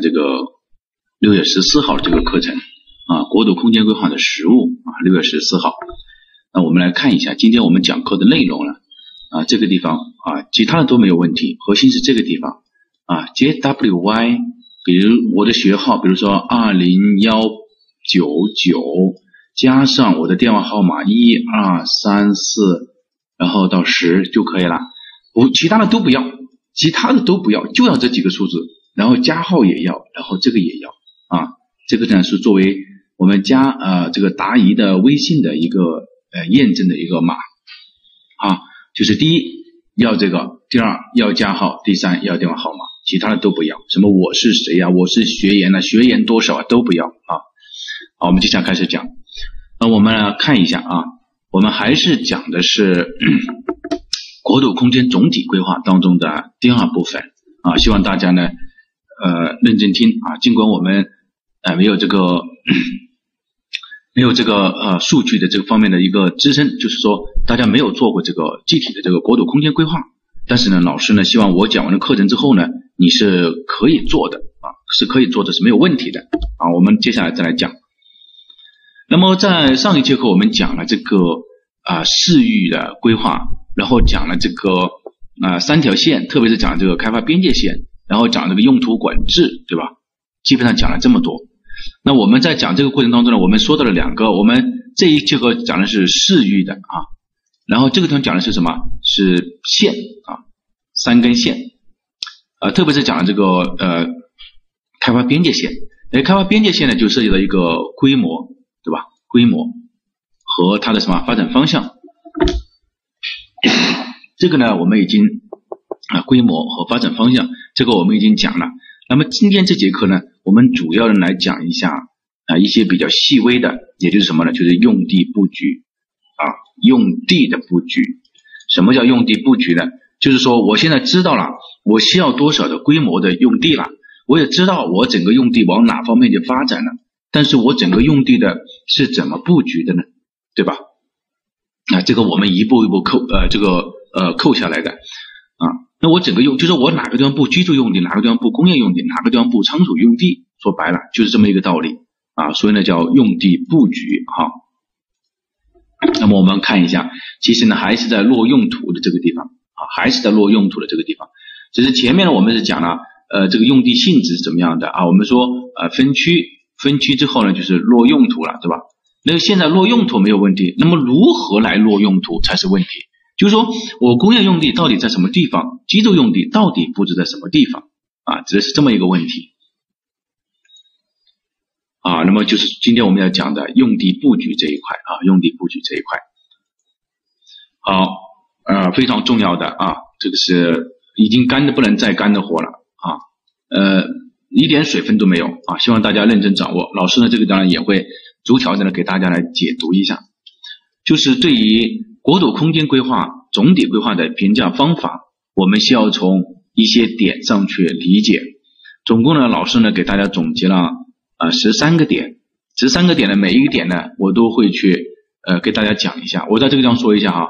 这个六月十四号这个课程啊，国土空间规划的实务啊，六月十四号。那我们来看一下今天我们讲课的内容了啊，这个地方啊，其他的都没有问题，核心是这个地方啊，JWY，比如我的学号，比如说二零幺九九加上我的电话号码一二三四，然后到十就可以了，不，其他的都不要，其他的都不要，就要这几个数字。然后加号也要，然后这个也要啊，这个呢是作为我们加呃这个答疑的微信的一个呃验证的一个码啊，就是第一要这个，第二要加号，第三要电话号码，其他的都不要，什么我是谁呀，我是学员呢，学员多少啊都不要啊。好，我们接下来开始讲，那我们看一下啊，我们还是讲的是 国土空间总体规划当中的第二部分啊，希望大家呢。呃，认真听啊！尽管我们呃没有这个没有这个呃数据的这个方面的一个支撑，就是说大家没有做过这个具体的这个国土空间规划，但是呢，老师呢希望我讲完了课程之后呢，你是可以做的啊，是可以做的，是没有问题的啊。我们接下来再来讲。那么在上一节课我们讲了这个啊市域的规划，然后讲了这个啊三条线，特别是讲这个开发边界线。然后讲这个用途管制，对吧？基本上讲了这么多。那我们在讲这个过程当中呢，我们说到了两个。我们这一节课讲的是市域的啊，然后这个地方讲的是什么？是线啊，三根线啊，特别是讲了这个呃开发边界线。哎，开发边界线呢，就涉及到一个规模，对吧？规模和它的什么发展方向？这个呢，我们已经啊，规模和发展方向。这个我们已经讲了，那么今天这节课呢，我们主要的来讲一下啊一些比较细微的，也就是什么呢？就是用地布局啊，用地的布局。什么叫用地布局呢？就是说我现在知道了我需要多少的规模的用地了，我也知道我整个用地往哪方面去发展了，但是我整个用地的是怎么布局的呢？对吧？啊，这个我们一步一步扣呃这个呃扣下来的。那我整个用就是我哪个地方布居住用地，哪个地方布工业用地，哪个地方布仓储用地，说白了就是这么一个道理啊，所以呢叫用地布局哈。那么我们看一下，其实呢还是在落用途的这个地方啊，还是在落用途的这个地方。只是前面呢我们是讲了呃这个用地性质是怎么样的啊，我们说呃分区分区之后呢就是落用途了，对吧？那现在落用途没有问题，那么如何来落用途才是问题？就是说我工业用地到底在什么地方？居住用地到底布置在什么地方？啊，这是这么一个问题。啊，那么就是今天我们要讲的用地布局这一块啊，用地布局这一块。好，呃，非常重要的啊，这个是已经干的不能再干的活了啊，呃，一点水分都没有啊，希望大家认真掌握。老师呢，这个当然也会逐条的呢给大家来解读一下，就是对于。国土空间规划总体规划的评价方法，我们需要从一些点上去理解。总共呢，老师呢给大家总结了啊十三个点，十三个点的每一个点呢，我都会去呃给大家讲一下。我在这个地方说一下哈，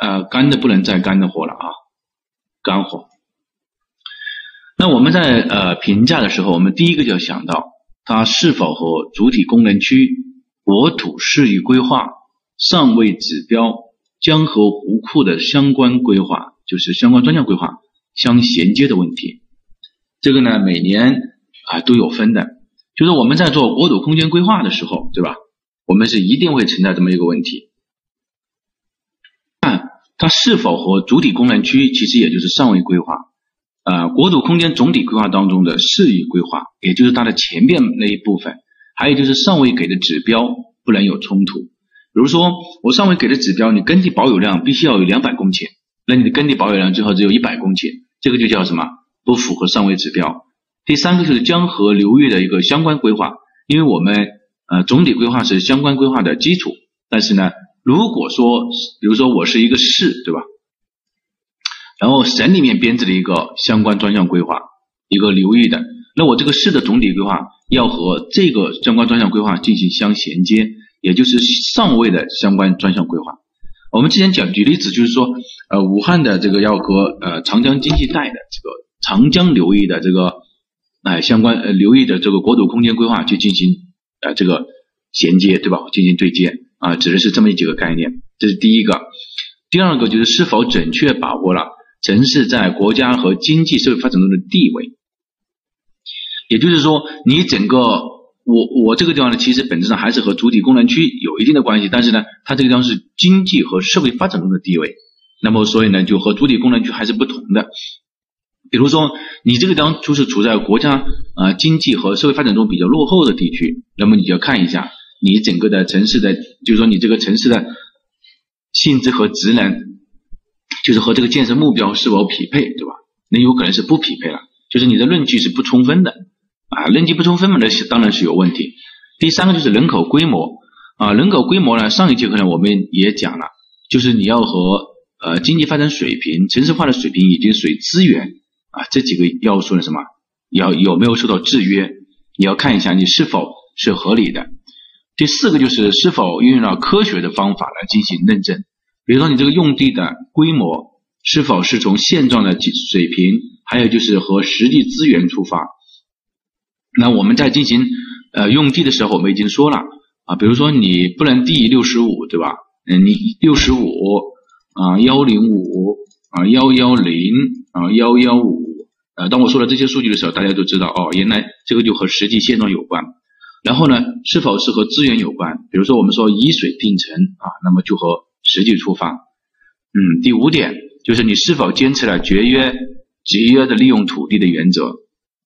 呃干的不能再干的活了啊，干活。那我们在呃评价的时候，我们第一个就要想到它是否和主体功能区、国土适宜规划、上位指标。江河湖库的相关规划，就是相关专项规划相衔接的问题。这个呢，每年啊都有分的。就是我们在做国土空间规划的时候，对吧？我们是一定会存在这么一个问题：看它是否和主体功能区，其实也就是上位规划，呃，国土空间总体规划当中的适宜规划，也就是它的前面那一部分，还有就是上位给的指标不能有冲突。比如说，我上面给的指标，你耕地保有量必须要有两百公顷，那你的耕地保有量最好只有一百公顷，这个就叫什么？不符合上位指标。第三个就是江河流域的一个相关规划，因为我们呃总体规划是相关规划的基础，但是呢，如果说比如说我是一个市，对吧？然后省里面编制的一个相关专项规划，一个流域的，那我这个市的总体规划要和这个相关专项规划进行相衔接。也就是上位的相关专项规划。我们之前讲举例子，就是说，呃，武汉的这个要和呃长江经济带的这个长江流域的这个哎相关呃流域的这个国土空间规划去进行呃这个衔接，对吧？进行对接啊，指的是这么几个概念，这是第一个。第二个就是是否准确把握了城市在国家和经济社会发展中的地位，也就是说，你整个我我这个地方呢，其实本质上还是和主体功能区有一定的关系，但是呢，它这个地方是经济和社会发展中的地位，那么所以呢，就和主体功能区还是不同的。比如说，你这个地方就是处在国家啊经济和社会发展中比较落后的地区，那么你就要看一下你整个的城市的，就是说你这个城市的。性质和职能，就是和这个建设目标是否匹配，对吧？那有可能是不匹配了，就是你的论据是不充分的啊，论据不充分嘛，那当然是有问题。第三个就是人口规模啊，人口规模呢，上一节课呢我们也讲了，就是你要和呃经济发展水平、城市化的水平以及水资源啊这几个要素呢什么，要有没有受到制约？你要看一下你是否是合理的。第四个就是是否运用了科学的方法来进行认证，比如说你这个用地的规模是否是从现状的水平，还有就是和实际资源出发。那我们在进行呃用地的时候，我们已经说了啊，比如说你不能低于六十五，对吧？嗯，你六十五啊幺零五啊幺幺零啊幺幺五，呃，当我说了这些数据的时候，大家都知道哦，原来这个就和实际现状有关。然后呢，是否是和资源有关？比如说我们说以水定城啊，那么就和实际出发。嗯，第五点就是你是否坚持了节约、节约的利用土地的原则？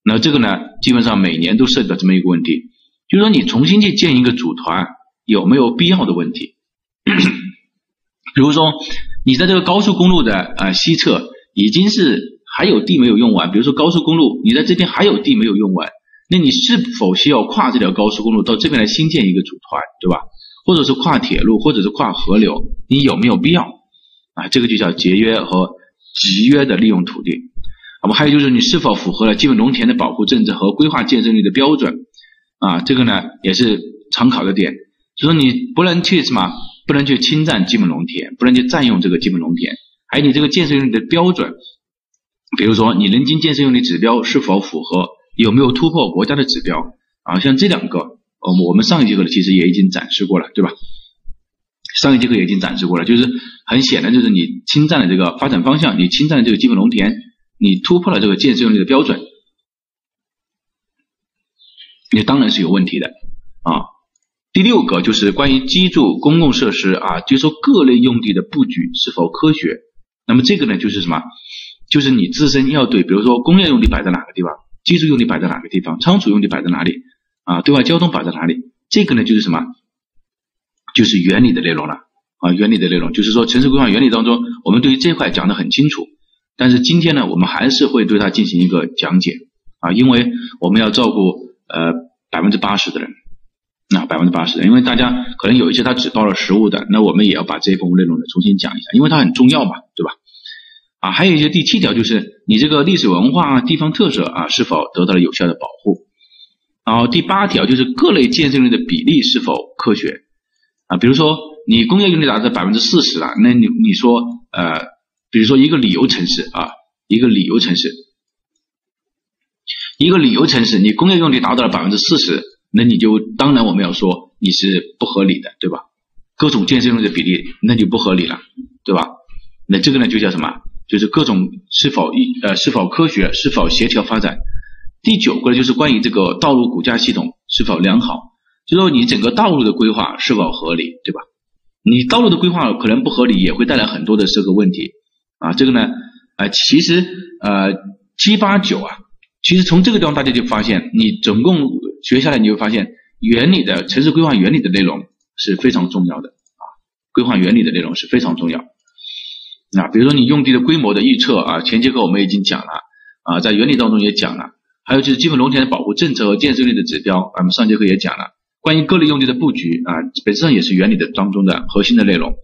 那这个呢，基本上每年都涉及到这么一个问题，就是说你重新去建一个组团有没有必要的问题？比如说你在这个高速公路的啊西侧已经是还有地没有用完，比如说高速公路你在这边还有地没有用完。那你是否需要跨这条高速公路到这边来新建一个组团，对吧？或者是跨铁路，或者是跨河流，你有没有必要？啊，这个就叫节约和集约的利用土地。那么还有就是你是否符合了基本农田的保护政策和规划建设率的标准？啊，这个呢也是常考的点，就说你不能去什么，不能去侵占基本农田，不能去占用这个基本农田，还有你这个建设用地的标准，比如说你人均建设用地指标是否符合？有没有突破国家的指标啊？像这两个，呃，我们上一节课呢其实也已经展示过了，对吧？上一节课也已经展示过了，就是很显然就是你侵占了这个发展方向，你侵占了这个基本农田，你突破了这个建设用地的标准，你当然是有问题的啊。第六个就是关于居住公共设施啊，就说各类用地的布局是否科学。那么这个呢就是什么？就是你自身要对，比如说工业用地摆在哪个地方？居住用地摆在哪个地方？仓储用地摆在哪里？啊，对外交通摆在哪里？这个呢，就是什么？就是原理的内容了啊，原理的内容就是说城市规划原理当中，我们对于这块讲的很清楚。但是今天呢，我们还是会对它进行一个讲解啊，因为我们要照顾呃百分之八十的人，那百分之八十的，因为大家可能有一些他只报了实物的，那我们也要把这一部分内容呢重新讲一下，因为它很重要嘛，对吧？啊，还有一些第七条就是你这个历史文化地方特色啊是否得到了有效的保护，然后第八条就是各类建设用地的比例是否科学啊，比如说你工业用地达到百分之四十了，那你你说呃，比如说一个旅游城市啊，一个旅游城市，一个旅游城市，你工业用地达到了百分之四十，那你就当然我们要说你是不合理的，对吧？各种建设用地比例那就不合理了，对吧？那这个呢就叫什么？就是各种是否一呃是否科学是否协调发展，第九个就是关于这个道路骨架系统是否良好，就说你整个道路的规划是否合理，对吧？你道路的规划可能不合理，也会带来很多的这个问题啊。这个呢，啊其实呃七八九啊，其实从这个地方大家就发现，你总共学下来你会发现，原理的城市规划原理的内容是非常重要的啊，规划原理的内容是非常重要。啊，比如说你用地的规模的预测啊，前节课我们已经讲了啊，在原理当中也讲了，还有就是基本农田的保护政策和建设率的指标，我们上节课也讲了。关于各类用地的布局啊，本质上也是原理的当中的核心的内容。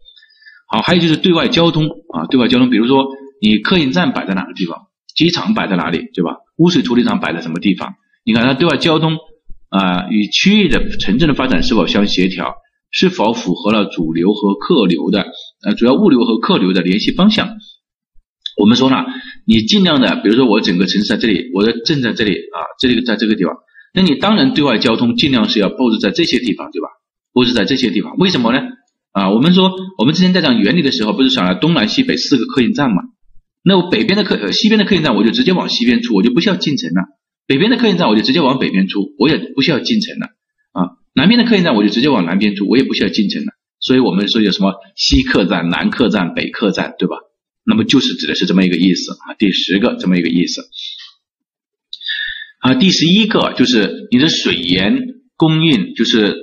好，还有就是对外交通啊，对外交通，比如说你客运站摆在哪个地方，机场摆在哪里，对吧？污水处理厂摆在什么地方？你看它对外交通啊，与区域的城镇的发展是否相协调？是否符合了主流和客流的呃主要物流和客流的联系方向？我们说了，你尽量的，比如说我整个城市在这里，我的镇在这里啊，这里在这个地方，那你当然对外交通尽量是要布置在这些地方，对吧？布置在这些地方，为什么呢？啊，我们说我们之前在讲原理的时候，不是讲了东南西北四个客运站嘛？那我北边的客，西边的客运站我就直接往西边出，我就不需要进城了；北边的客运站我就直接往北边出，我也不需要进城了。啊，南边的客运站我就直接往南边出，我也不需要进城了。所以我们说有什么西客站、南客站、北客站，对吧？那么就是指的是这么一个意思啊。第十个这么一个意思啊。第十一个就是你的水源供应，就是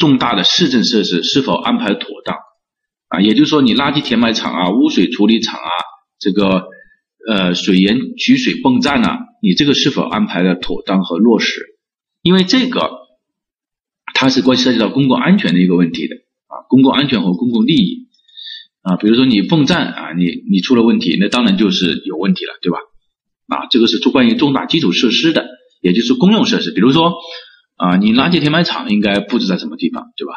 重大的市政设施是否安排妥当啊？也就是说，你垃圾填埋场啊、污水处理厂啊、这个呃水源取水泵站啊，你这个是否安排的妥当和落实？因为这个它是关系涉及到公共安全的一个问题的。啊，公共安全和公共利益啊，比如说你泵站啊，你你出了问题，那当然就是有问题了，对吧？啊，这个是关于重大基础设施的，也就是公用设施，比如说啊，你垃圾填埋场应该布置在什么地方，对吧？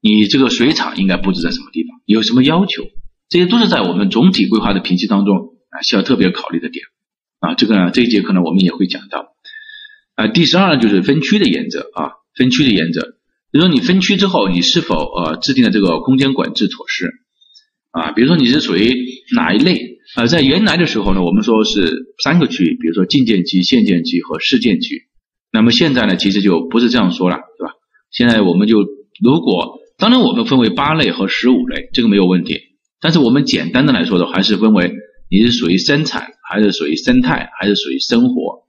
你这个水厂应该布置在什么地方？有什么要求？这些都是在我们总体规划的评析当中啊，需要特别考虑的点啊。这个呢，这一节课呢，我们也会讲到啊。第十二呢就是分区的原则啊，分区的原则。比如说你分区之后，你是否呃制定了这个空间管制措施啊？比如说你是属于哪一类啊？在原来的时候呢，我们说是三个区，比如说进建区、限建区和市建区。那么现在呢，其实就不是这样说了，对吧？现在我们就如果当然我们分为八类和十五类，这个没有问题。但是我们简单的来说的，还是分为你是属于生产还是属于生态还是属于生活。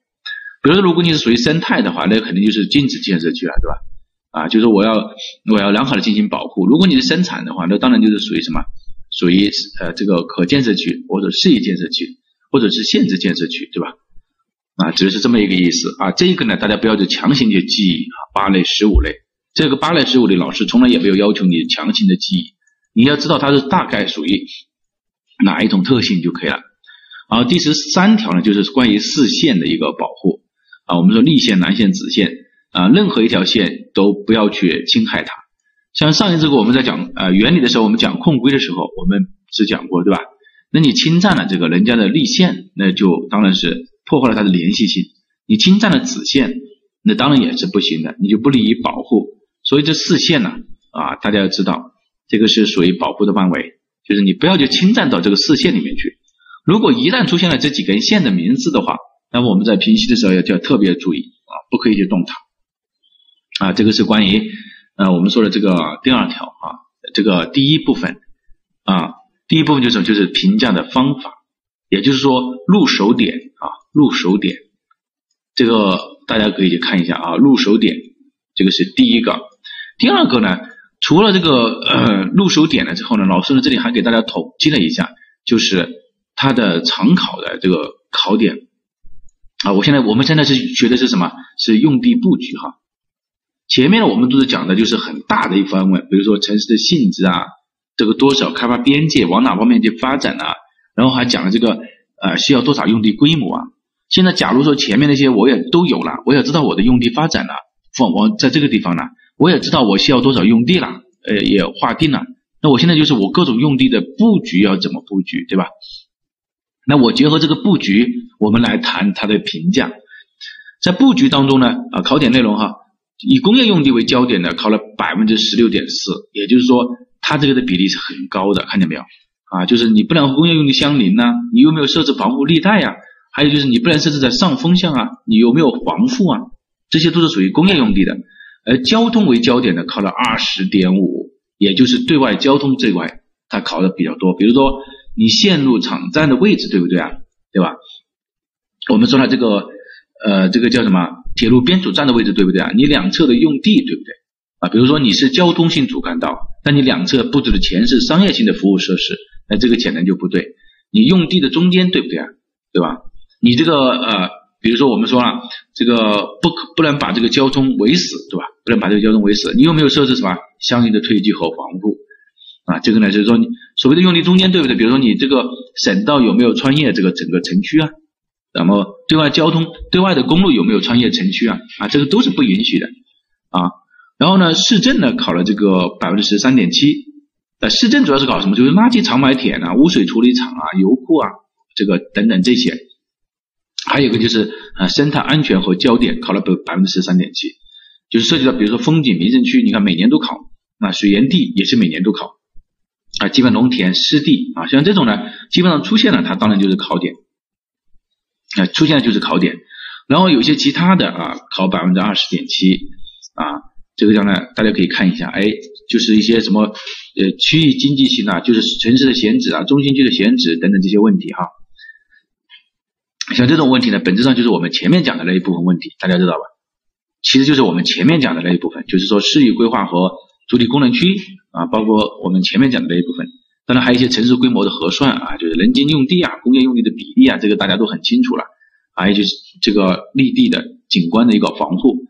比如说如果你是属于生态的话，那肯定就是禁止建设区了，对吧？啊，就是我要我要良好的进行保护。如果你是生产的话，那当然就是属于什么？属于呃这个可建设区或者适宜建设区，或者是限制建设区，对吧？啊，指的是这么一个意思啊。这个呢，大家不要就强行去记忆，八类、十五类。这个八类、十五类，老师从来也没有要求你强行的记忆，你要知道它是大概属于哪一种特性就可以了。啊，第十三条呢，就是关于四线的一个保护啊。我们说立线、南线、子线。啊，任何一条线都不要去侵害它。像上一次我们在讲呃原理的时候，我们讲控规的时候，我们是讲过，对吧？那你侵占了这个人家的立线，那就当然是破坏了它的连续性。你侵占了子线，那当然也是不行的，你就不利于保护。所以这四线呢，啊，大家要知道，这个是属于保护的范围，就是你不要去侵占到这个四线里面去。如果一旦出现了这几根线的名字的话，那么我们在平息的时候要就要特别注意啊，不可以去动它。啊，这个是关于呃我们说的这个第二条啊，这个第一部分啊，第一部分就是就是评价的方法，也就是说入手点啊，入手点，这个大家可以去看一下啊，入手点这个是第一个，第二个呢，除了这个呃入手点了之后呢，老师呢这里还给大家统计了一下，就是它的常考的这个考点啊，我现在我们现在是学的是什么？是用地布局哈。前面呢，我们都是讲的就是很大的一方面，比如说城市的性质啊，这个多少开发边界，往哪方面去发展啊，然后还讲了这个呃需要多少用地规模啊。现在假如说前面那些我也都有了，我也知道我的用地发展了，放我在这个地方呢，我也知道我需要多少用地了，呃也划定了。那我现在就是我各种用地的布局要怎么布局，对吧？那我结合这个布局，我们来谈它的评价。在布局当中呢，啊考点内容哈。以工业用地为焦点的考了百分之十六点四，也就是说，它这个的比例是很高的，看见没有？啊，就是你不能和工业用地相邻呢，你有没有设置防护地带呀？还有就是你不能设置在上风向啊，你有没有防护啊？这些都是属于工业用地的。而交通为焦点的考了二十点五，也就是对外交通这块，它考的比较多。比如说你线路场站的位置对不对啊？对吧？我们说了这个，呃，这个叫什么？铁路编组站的位置对不对啊？你两侧的用地对不对啊？比如说你是交通性主干道，但你两侧布置的全是商业性的服务设施，那这个显然就不对。你用地的中间对不对啊？对吧？你这个呃，比如说我们说了，这个不可不能把这个交通围死，对吧？不能把这个交通围死。你有没有设置什么相应的推进和防护啊？这个呢，就是说你所谓的用地中间对不对？比如说你这个省道有没有穿越这个整个城区啊？那么对外交通，对外的公路有没有穿越城区啊？啊，这个都是不允许的啊。然后呢，市政呢考了这个百分之十三点七。那市政主要是搞什么？就是垃圾长埋田啊、污水处理厂啊、油库啊这个等等这些。还有一个就是啊，生态安全和焦点考了百百分之十三点七，就是涉及到比如说风景名胜区，你看每年都考啊，水源地也是每年都考啊，基本农田湿地啊，像这种呢，基本上出现了，它当然就是考点啊，出现了就是考点。然后有些其他的啊，考百分之二十点七啊，这个将来大家可以看一下，哎，就是一些什么呃区域经济型啊，就是城市的选址啊，中心区的选址等等这些问题哈。像这种问题呢，本质上就是我们前面讲的那一部分问题，大家知道吧？其实就是我们前面讲的那一部分，就是说市域规划和主体功能区啊，包括我们前面讲的那一部分。当然还有一些城市规模的核算啊，就是人均用地啊、工业用地的比例啊，这个大家都很清楚了。还有就是这个绿地的景观的一个防护，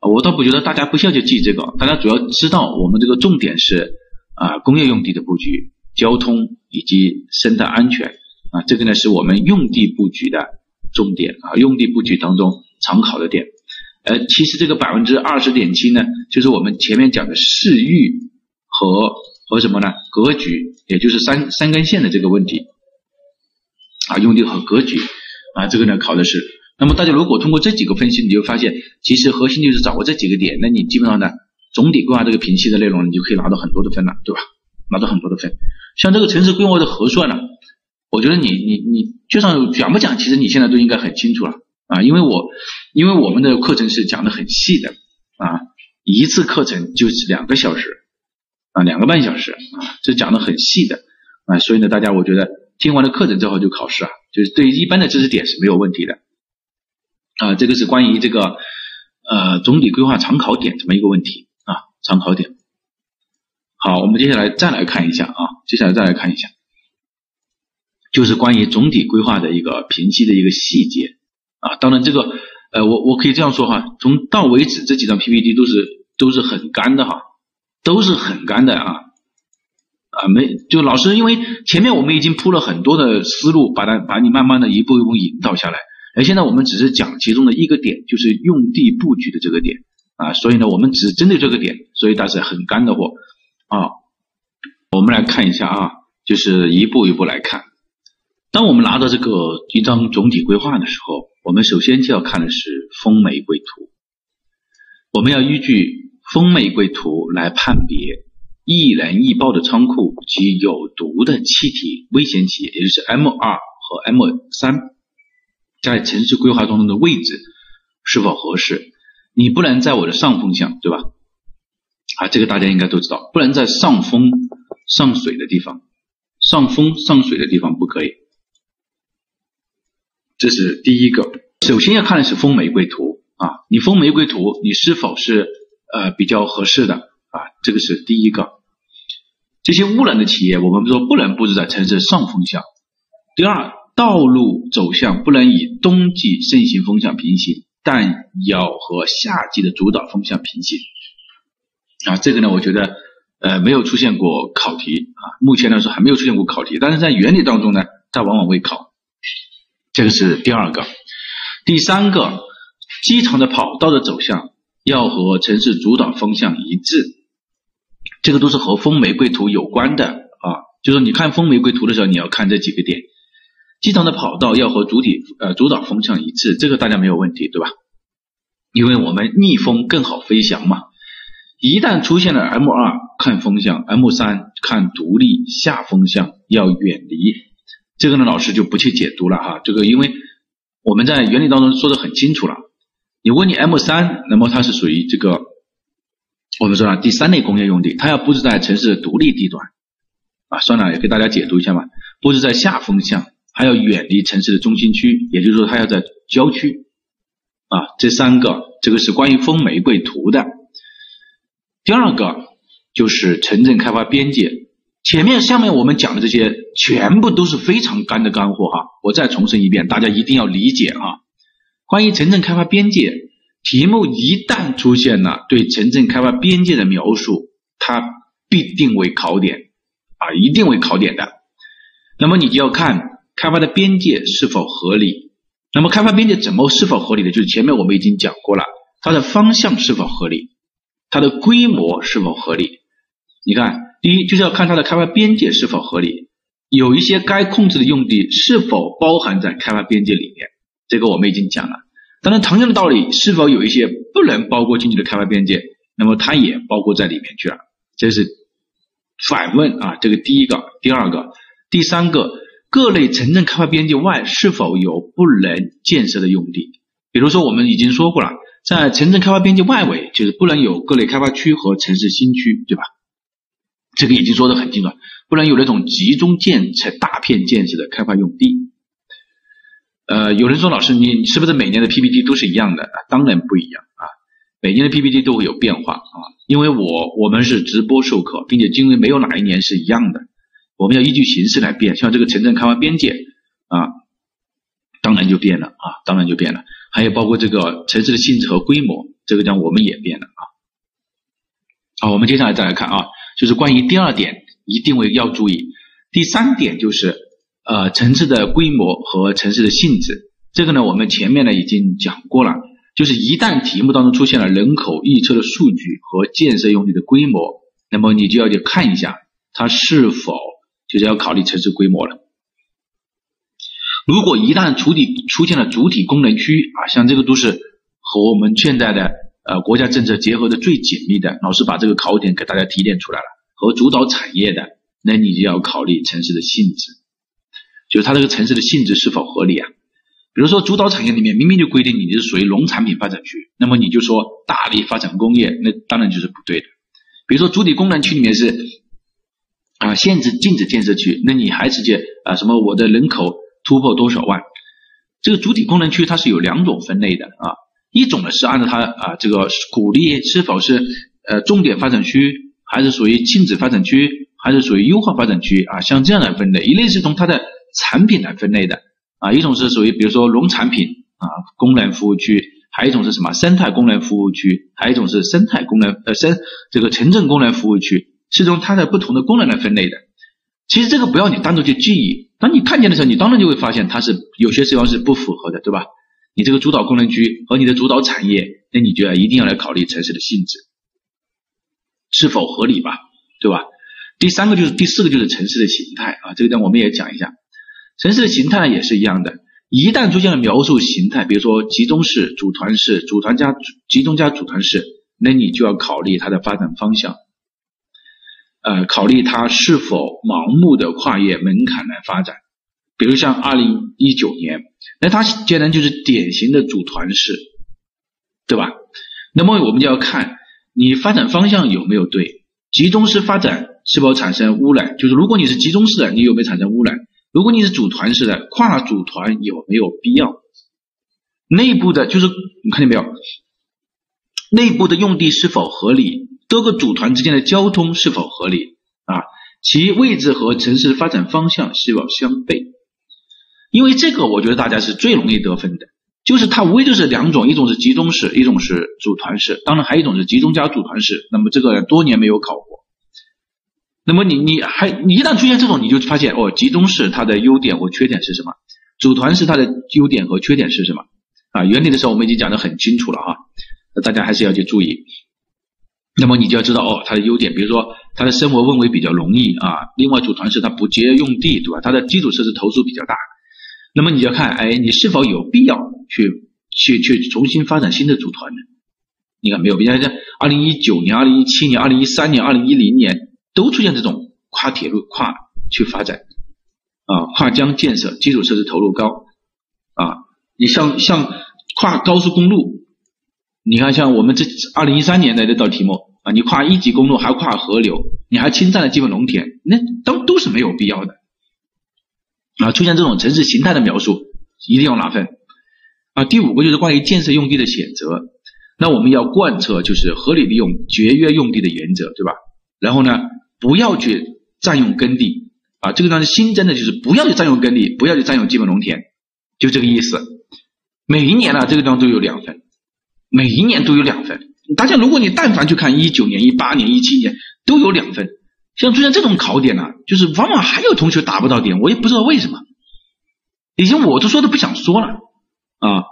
我倒不觉得大家不需要去记这个，大家主要知道我们这个重点是啊工业用地的布局、交通以及生态安全啊，这个呢是我们用地布局的。重点啊，用地布局当中常考的点，呃，其实这个百分之二十点七呢，就是我们前面讲的市域和和什么呢？格局，也就是三三根线的这个问题啊，用地和格局啊，这个呢考的是。那么大家如果通过这几个分析，你就发现，其实核心就是掌握这几个点，那你基本上呢，总体规划这个评析的内容，你就可以拿到很多的分了，对吧？拿到很多的分。像这个城市规模的核算呢？我觉得你你你就算讲不讲，其实你现在都应该很清楚了啊，因为我因为我们的课程是讲的很细的啊，一次课程就是两个小时啊，两个半小时啊，这讲的很细的啊，所以呢，大家我觉得听完了课程之后就考试啊，就是对一般的知识点是没有问题的啊，这个是关于这个呃总体规划常考点这么一个问题啊，常考点。好，我们接下来再来看一下啊，接下来再来看一下。就是关于总体规划的一个评析的一个细节。啊，当然这个呃，我我可以这样说哈，从到为止这几张 PPT 都是都是很干的哈，都是很干的啊。啊没就老师因为前面我们已经铺了很多的思路，把它把你慢慢的一步一步引导下来，而现在我们只是讲其中的一个点，就是用地布局的这个点。啊，所以呢我们只针对这个点，所以它是很干的货。啊，我们来看一下啊，就是一步一步来看。当我们拿到这个一张总体规划的时候，我们首先就要看的是风玫瑰图。我们要依据风玫瑰图来判别易燃易爆的仓库及有毒的气体危险企业，也就是 M 二和 M 三，在城市规划当中的位置是否合适。你不能在我的上风向，对吧？啊，这个大家应该都知道，不能在上风上水的地方，上风上水的地方不可以。这是第一个，首先要看的是风玫瑰图啊，你风玫瑰图你是否是呃比较合适的啊？这个是第一个。这些污染的企业，我们说不能布置在城市上风向。第二，道路走向不能以冬季盛行风向平行，但要和夏季的主导风向平行啊。这个呢，我觉得呃没有出现过考题啊，目前来说还没有出现过考题，但是在原理当中呢，它往往会考。这个是第二个，第三个，机场的跑道的走向要和城市主导风向一致，这个都是和风玫瑰图有关的啊。就是你看风玫瑰图的时候，你要看这几个点，机场的跑道要和主体呃主导风向一致，这个大家没有问题对吧？因为我们逆风更好飞翔嘛。一旦出现了 M 二看风向，M 三看独立下风向，要远离。这个呢，老师就不去解读了哈。这个因为我们在原理当中说的很清楚了。你问你 M 三，那么它是属于这个我们说啊第三类工业用地，它要布置在城市的独立地段啊。算了，也给大家解读一下吧。布置在下风向，还要远离城市的中心区，也就是说它要在郊区啊。这三个，这个是关于风玫瑰图的。第二个就是城镇开发边界。前面下面我们讲的这些全部都是非常干的干货哈，我再重申一遍，大家一定要理解啊。关于城镇开发边界题目，一旦出现了对城镇开发边界的描述，它必定为考点啊，一定为考点的。那么你就要看开发的边界是否合理。那么开发边界怎么是否合理的？就是前面我们已经讲过了，它的方向是否合理，它的规模是否合理？你看。第一就是要看它的开发边界是否合理，有一些该控制的用地是否包含在开发边界里面，这个我们已经讲了。当然，同样的道理，是否有一些不能包括进去的开发边界，那么它也包括在里面去了。这是反问啊，这个第一个、第二个、第三个，各类城镇开发边界外是否有不能建设的用地？比如说，我们已经说过了，在城镇开发边界外围，就是不能有各类开发区和城市新区，对吧？这个已经说的很清楚了，不能有那种集中建成大片建设的开发用地。呃，有人说老师，你是不是每年的 PPT 都是一样的？当然不一样啊，每年的 PPT 都会有变化啊，因为我我们是直播授课，并且经历没有哪一年是一样的，我们要依据形势来变。像这个城镇开发边界啊，当然就变了啊，当然就变了。还有包括这个城市的性质和规模，这个讲我们也变了啊。好，我们接下来再来看啊。就是关于第二点，一定会要注意。第三点就是，呃，城市的规模和城市的性质。这个呢，我们前面呢已经讲过了。就是一旦题目当中出现了人口预测的数据和建设用地的规模，那么你就要去看一下它是否就是要考虑城市规模了。如果一旦主体出现了主体功能区啊，像这个都是和我们现在的。呃，国家政策结合的最紧密的，老师把这个考点给大家提炼出来了。和主导产业的，那你就要考虑城市的性质，就是它这个城市的性质是否合理啊？比如说主导产业里面明明就规定你是属于农产品发展区，那么你就说大力发展工业，那当然就是不对的。比如说主体功能区里面是啊限制禁止建设区，那你还直接啊什么我的人口突破多少万？这个主体功能区它是有两种分类的啊。一种呢是按照它啊这个鼓励是否是呃重点发展区，还是属于禁止发展区，还是属于优化发展区啊？像这样来分类，一类是从它的产品来分类的啊，一种是属于比如说农产品啊功能服务区，还有一种是什么生态功能服务区，还有一种是生态功能呃生这个城镇功能服务区，是从它的不同的功能来分类的。其实这个不要你单独去记忆，当你看见的时候，你当然就会发现它是有些地方是不符合的，对吧？你这个主导功能区和你的主导产业，那你就要一定要来考虑城市的性质是否合理吧，对吧？第三个就是第四个就是城市的形态啊，这个点我们也讲一下。城市的形态也是一样的，一旦出现了描述形态，比如说集中式、组团式、组团加集中加组团式，那你就要考虑它的发展方向，呃，考虑它是否盲目的跨越门槛来发展。比如像二零一九年，那它显然就是典型的组团式，对吧？那么我们就要看你发展方向有没有对，集中式发展是否产生污染？就是如果你是集中式的，你有没有产生污染？如果你是组团式的，跨组团有没有必要？内部的，就是你看见没有？内部的用地是否合理？多个组团之间的交通是否合理？啊，其位置和城市发展方向是否相悖？因为这个，我觉得大家是最容易得分的，就是它无非就是两种，一种是集中式，一种是组团式，当然还有一种是集中加组团式。那么这个多年没有考过，那么你你还你一旦出现这种，你就发现哦，集中式它的优点或缺点是什么？组团式它的优点和缺点是什么？啊，原理的时候我们已经讲得很清楚了哈，那大家还是要去注意。那么你就要知道哦，它的优点，比如说它的生活氛围比较容易啊，另外组团式它不节约用地，对吧？它的基础设施投资比较大。那么你要看，哎，你是否有必要去去去重新发展新的组团呢？你看没有？比方像二零一九年、二零一七年、二零一三年、二零一零年都出现这种跨铁路、跨去发展啊，跨江建设，基础设施投入高啊。你像像跨高速公路，你看像我们这二零一三年的这道题目啊，你跨一级公路还跨河流，你还侵占了基本农田，那都都是没有必要的。啊，出现这种城市形态的描述，一定要拿分。啊，第五个就是关于建设用地的选择，那我们要贯彻就是合理利用、节约用地的原则，对吧？然后呢，不要去占用耕地，啊，这个呢新增的就是不要去占用耕地，不要去占用基本农田，就这个意思。每一年呢，这个地方都有两分，每一年都有两分。大家如果你但凡去看一九年、一八年、一七年，都有两分。像出现这种考点呢，就是往往还有同学达不到点，我也不知道为什么。以前我都说的不想说了啊。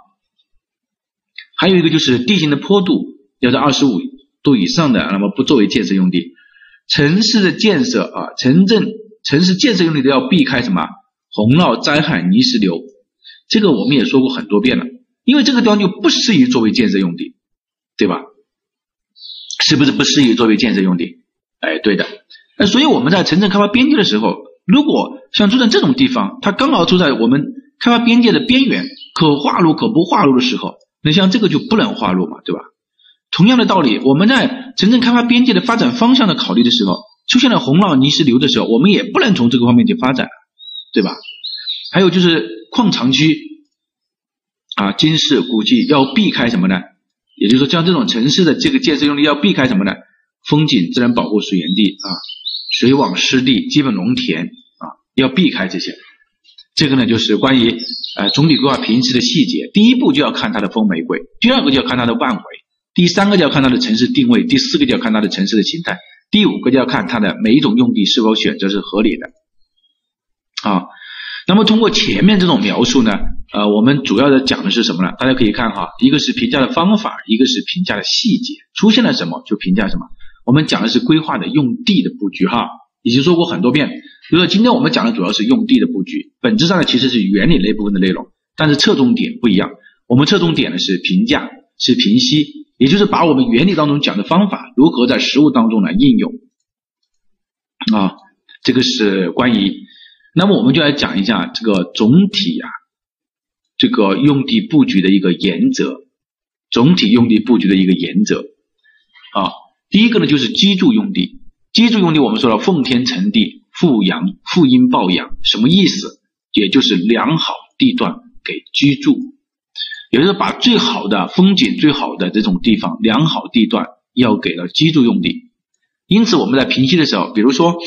还有一个就是地形的坡度要在二十五度以上的，那么不作为建设用地。城市的建设啊，城镇城市建设用地都要避开什么洪涝、灾害、泥石流，这个我们也说过很多遍了，因为这个地方就不适宜作为建设用地，对吧？是不是不适宜作为建设用地？哎，对的。那所以我们在城镇开发边界的时候，如果像住在这种地方，它刚好住在我们开发边界的边缘，可划入可不划入的时候，那像这个就不能划入嘛，对吧？同样的道理，我们在城镇开发边界的发展方向的考虑的时候，出现了洪涝、泥石流的时候，我们也不能从这个方面去发展，对吧？还有就是矿藏区啊、军事古迹要避开什么呢？也就是说，像这种城市的这个建设用地要避开什么呢？风景、自然保护水源地啊、水网湿地、基本农田啊，要避开这些。这个呢，就是关于呃总体规划评析的细节。第一步就要看它的风玫瑰，第二个就要看它的范围。第三个就要看它的城市定位，第四个就要看它的城市的形态，第五个就要看它的每一种用地是否选择是合理的。啊，那么通过前面这种描述呢，呃，我们主要的讲的是什么呢？大家可以看哈，一个是评价的方法，一个是评价的细节，出现了什么就评价什么。我们讲的是规划的用地的布局哈，已经说过很多遍。比如说今天我们讲的主要是用地的布局，本质上呢其实是原理那部分的内容，但是侧重点不一样。我们侧重点呢是评价，是评析。也就是把我们原理当中讲的方法如何在实物当中来应用啊，这个是关于，那么我们就来讲一下这个总体啊，这个用地布局的一个原则，总体用地布局的一个原则啊，第一个呢就是居住用地，居住用地我们说了奉天承地，富阳富阴抱阳，什么意思？也就是良好地段给居住。也就是把最好的风景、最好的这种地方、良好地段要给了居住用地。因此，我们在评析的时候，比如说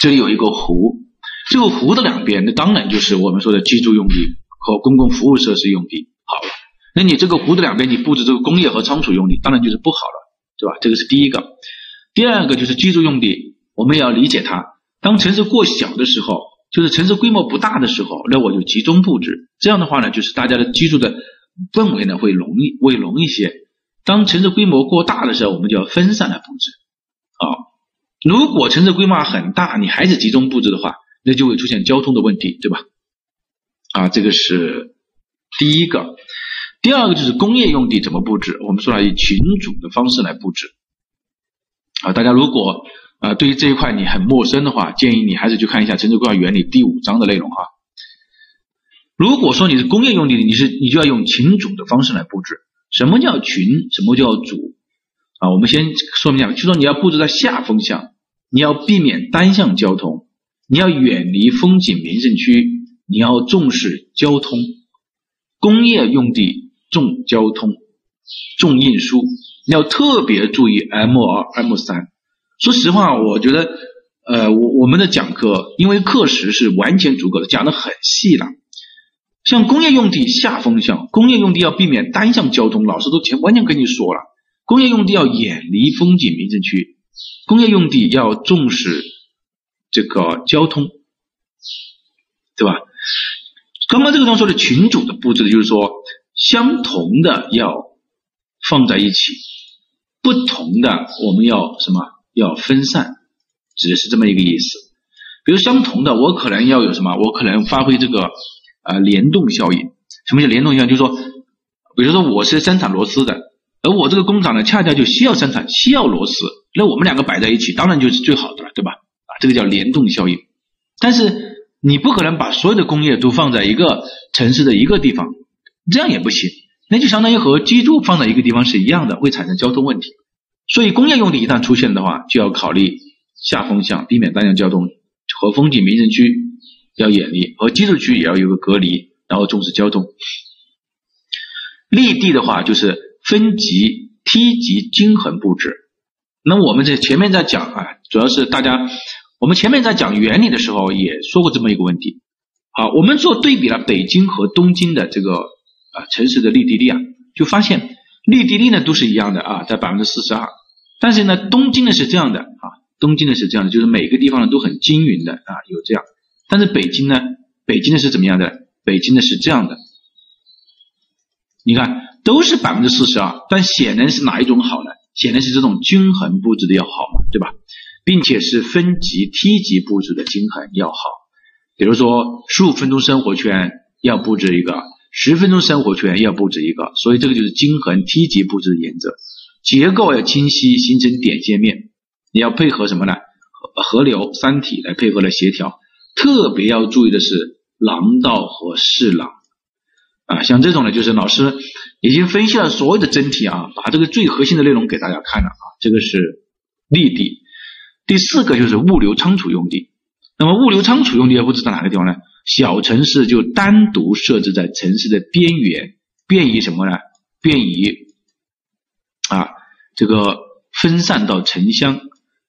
这里有一个湖，这个湖的两边，那当然就是我们说的居住用地和公共服务设施用地。好了，那你这个湖的两边，你布置这个工业和仓储用地，当然就是不好了，对吧？这个是第一个。第二个就是居住用地，我们也要理解它。当城市过小的时候。就是城市规模不大的时候，那我就集中布置。这样的话呢，就是大家的居住的氛围呢会浓一会浓一些。当城市规模过大的时候，我们就要分散来布置。啊，如果城市规模很大，你还是集中布置的话，那就会出现交通的问题，对吧？啊，这个是第一个。第二个就是工业用地怎么布置？我们说了以群组的方式来布置。啊，大家如果。啊，对于这一块你很陌生的话，建议你还是去看一下《城市规划原理》第五章的内容哈。如果说你是工业用地，你是你就要用群组的方式来布置。什么叫群？什么叫组？啊，我们先说明一下，就说你要布置在下风向，你要避免单向交通，你要远离风景名胜区，你要重视交通。工业用地重交通，重运输，你要特别注意 M 二、M 三。说实话，我觉得，呃，我我们的讲课，因为课时是完全足够的，讲的很细了。像工业用地下风向，工业用地要避免单向交通，老师都全完全跟你说了。工业用地要远离风景名胜区，工业用地要重视这个交通，对吧？刚刚这个地方说的群组的布置，就是说相同的要放在一起，不同的我们要什么？要分散，指的是这么一个意思。比如相同的，我可能要有什么？我可能发挥这个呃联动效应。什么叫联动效应？就是说，比如说我是生产螺丝的，而我这个工厂呢，恰恰就需要生产需要螺丝，那我们两个摆在一起，当然就是最好的了，对吧？啊，这个叫联动效应。但是你不可能把所有的工业都放在一个城市的一个地方，这样也不行。那就相当于和居住放在一个地方是一样的，会产生交通问题。所以工业用地一旦出现的话，就要考虑下风向，避免单向交通和风景名胜区要远离，和居住区也要有个隔离，然后重视交通。立地的话就是分级梯级均衡布置。那我们在前面在讲啊，主要是大家我们前面在讲原理的时候也说过这么一个问题。好，我们做对比了北京和东京的这个啊城市的绿地率啊，就发现绿地率呢都是一样的啊，在百分之四十二。但是呢，东京呢是这样的啊，东京呢是这样的，就是每个地方呢都很均匀的啊，有这样。但是北京呢，北京呢是怎么样的？北京呢是这样的，你看都是百分之四十二，但显然是哪一种好呢？显然是这种均衡布置的要好嘛，对吧？并且是分级梯级布置的均衡要好。比如说，十五分钟生活圈要布置一个，十分钟生活圈要布置一个，所以这个就是均衡梯级布置的原则。结构要清晰，形成点线面。你要配合什么呢？河河流、山体来配合来协调。特别要注意的是廊道和势廊啊，像这种呢，就是老师已经分析了所有的真题啊，把这个最核心的内容给大家看了啊。这个是立地。第四个就是物流仓储用地。那么物流仓储用地要布置在哪个地方呢？小城市就单独设置在城市的边缘，便于什么呢？便于啊这个分散到城乡。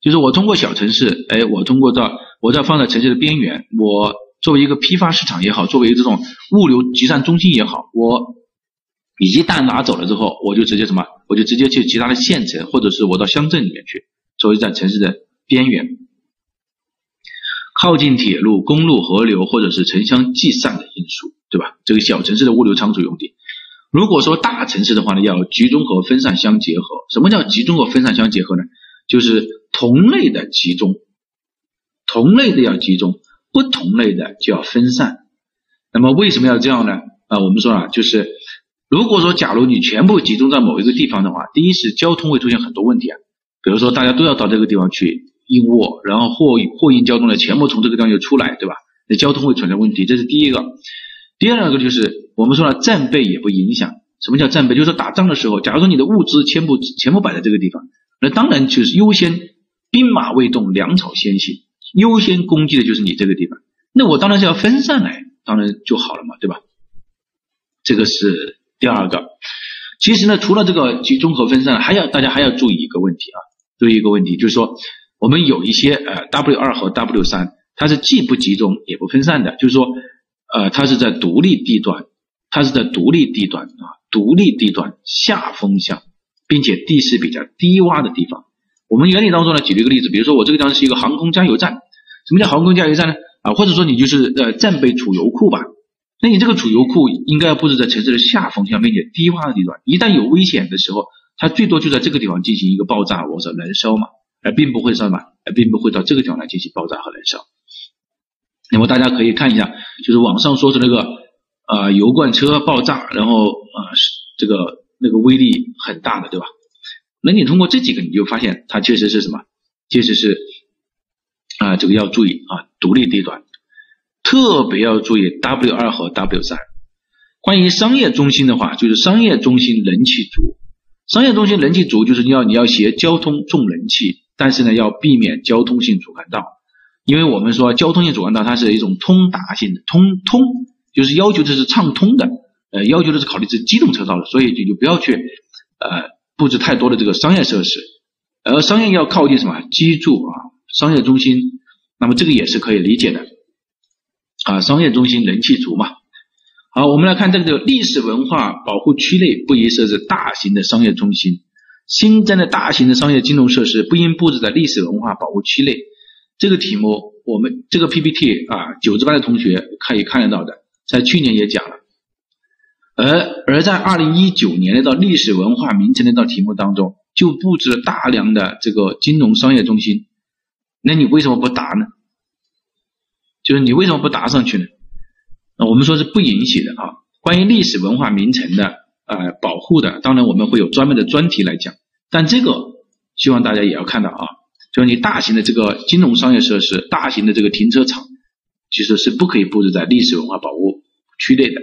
就是我通过小城市，哎，我通过到我这放在城市的边缘，我作为一个批发市场也好，作为这种物流集散中心也好，我一旦拿走了之后，我就直接什么？我就直接去其他的县城，或者是我到乡镇里面去，作为在城市的边缘，靠近铁路、公路、河流或者是城乡集散的因素，对吧？这个小城市的物流仓储用地。如果说大城市的话呢，要集中和分散相结合。什么叫集中和分散相结合呢？就是同类的集中，同类的要集中，不同类的就要分散。那么为什么要这样呢？啊，我们说啊，就是如果说假如你全部集中在某一个地方的话，第一是交通会出现很多问题啊，比如说大家都要到这个地方去硬卧，然后货货运交通呢全部从这个地方就出来，对吧？那交通会存在问题，这是第一个。第二个就是我们说了战备也不影响。什么叫战备？就是说打仗的时候，假如说你的物资全部全部摆在这个地方。那当然就是优先，兵马未动，粮草先行，优先攻击的就是你这个地方。那我当然是要分散来，当然就好了嘛，对吧？这个是第二个。其实呢，除了这个集中和分散，还要大家还要注意一个问题啊，注意一个问题，就是说我们有一些呃 W 二和 W 三，它是既不集中也不分散的，就是说呃它是在独立地段，它是在独立地段啊，独立地段下风向。并且地势比较低洼的地方，我们原理当中呢，举了一个例子，比如说我这个地方是一个航空加油站，什么叫航空加油站呢？啊，或者说你就是呃战备储油库吧，那你这个储油库应该要布置在城市的下风向，并且低洼的地段，一旦有危险的时候，它最多就在这个地方进行一个爆炸或者燃烧嘛，而并不会什么，而并不会到这个地方来进行爆炸和燃烧。那么大家可以看一下，就是网上说的那个呃油罐车爆炸，然后啊这个。那个威力很大的，对吧？那你通过这几个，你就发现它确实是什么？确实是啊，这个要注意啊，独立地段，特别要注意 W 二和 W 三。关于商业中心的话，就是商业中心人气足，商业中心人气足，就是你要你要携交通重人气，但是呢，要避免交通性主干道，因为我们说交通性主干道它是一种通达性的，通通就是要求这是畅通的。呃，要求的是考虑是机动车道的，所以就就不要去呃布置太多的这个商业设施，而商业要靠近什么居住啊，商业中心，那么这个也是可以理解的啊，商业中心人气足嘛。好，我们来看这个历史文化保护区内不宜设置大型的商业中心，新增的大型的商业金融设施不应布置在历史文化保护区内。这个题目我们这个 PPT 啊，九支班的同学可以看得到的，在去年也讲了。而而在二零一九年那道历史文化名城那道题目当中，就布置了大量的这个金融商业中心，那你为什么不答呢？就是你为什么不答上去呢？那我们说是不允许的啊。关于历史文化名城的呃保护的，当然我们会有专门的专题来讲，但这个希望大家也要看到啊，就是你大型的这个金融商业设施、大型的这个停车场，其实是不可以布置在历史文化保护区内的。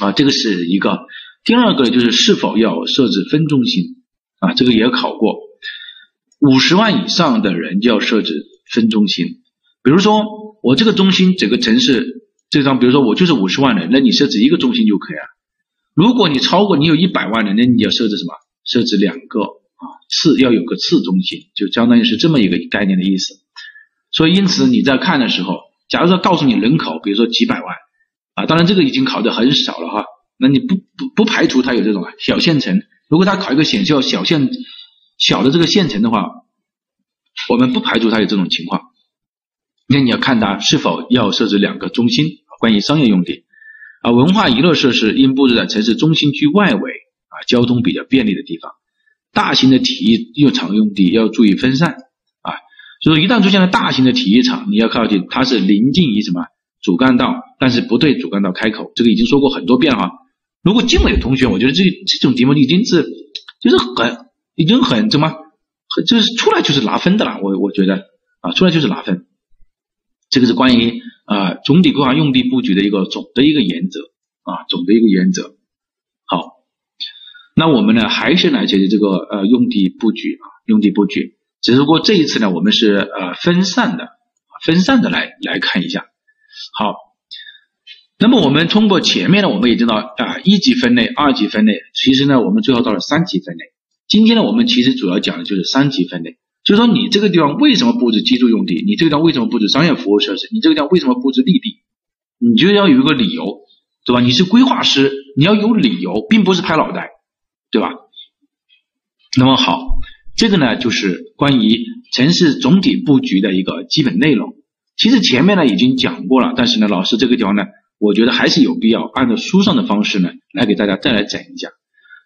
啊，这个是一个。第二个，就是是否要设置分中心啊？这个也考过，五十万以上的人就要设置分中心。比如说，我这个中心整个城市这张，比如说我就是五十万人，那你设置一个中心就可以了。如果你超过你有一百万人，那你要设置什么？设置两个啊，次要有个次中心，就相当于是这么一个概念的意思。所以，因此你在看的时候，假如说告诉你人口，比如说几百万。啊，当然这个已经考的很少了哈。那你不不不排除它有这种小县城。如果他考一个选校小县小的这个县城的话，我们不排除它有这种情况。那你要看它是否要设置两个中心，关于商业用地啊，文化娱乐设施应布置在城市中心区外围啊，交通比较便利的地方。大型的体育用场用地要注意分散啊，所以说一旦出现了大型的体育场，你要靠近它是临近于什么主干道，但是不对主干道开口，这个已经说过很多遍哈。如果进了的同学，我觉得这这种题目已经是就是很已经很怎么，就是出来就是拿分的了。我我觉得啊，出来就是拿分。这个是关于啊总体规划用地布局的一个总的一个原则啊总的一个原则。好，那我们呢还是来解决这个呃用地布局啊用地布局，只不过这一次呢我们是呃分散的分散的来来看一下。好，那么我们通过前面呢我们也知道啊一级分类二级分类，其实呢我们最后到了三级分类。今天呢我们其实主要讲的就是三级分类。就是说，你这个地方为什么布置居住用地？你这个地方为什么布置商业服务设施？你这个地方为什么布置绿地？你就要有一个理由，对吧？你是规划师，你要有理由，并不是拍脑袋，对吧？那么好，这个呢就是关于城市总体布局的一个基本内容。其实前面呢已经讲过了，但是呢，老师这个地方呢，我觉得还是有必要按照书上的方式呢来给大家再来讲一下。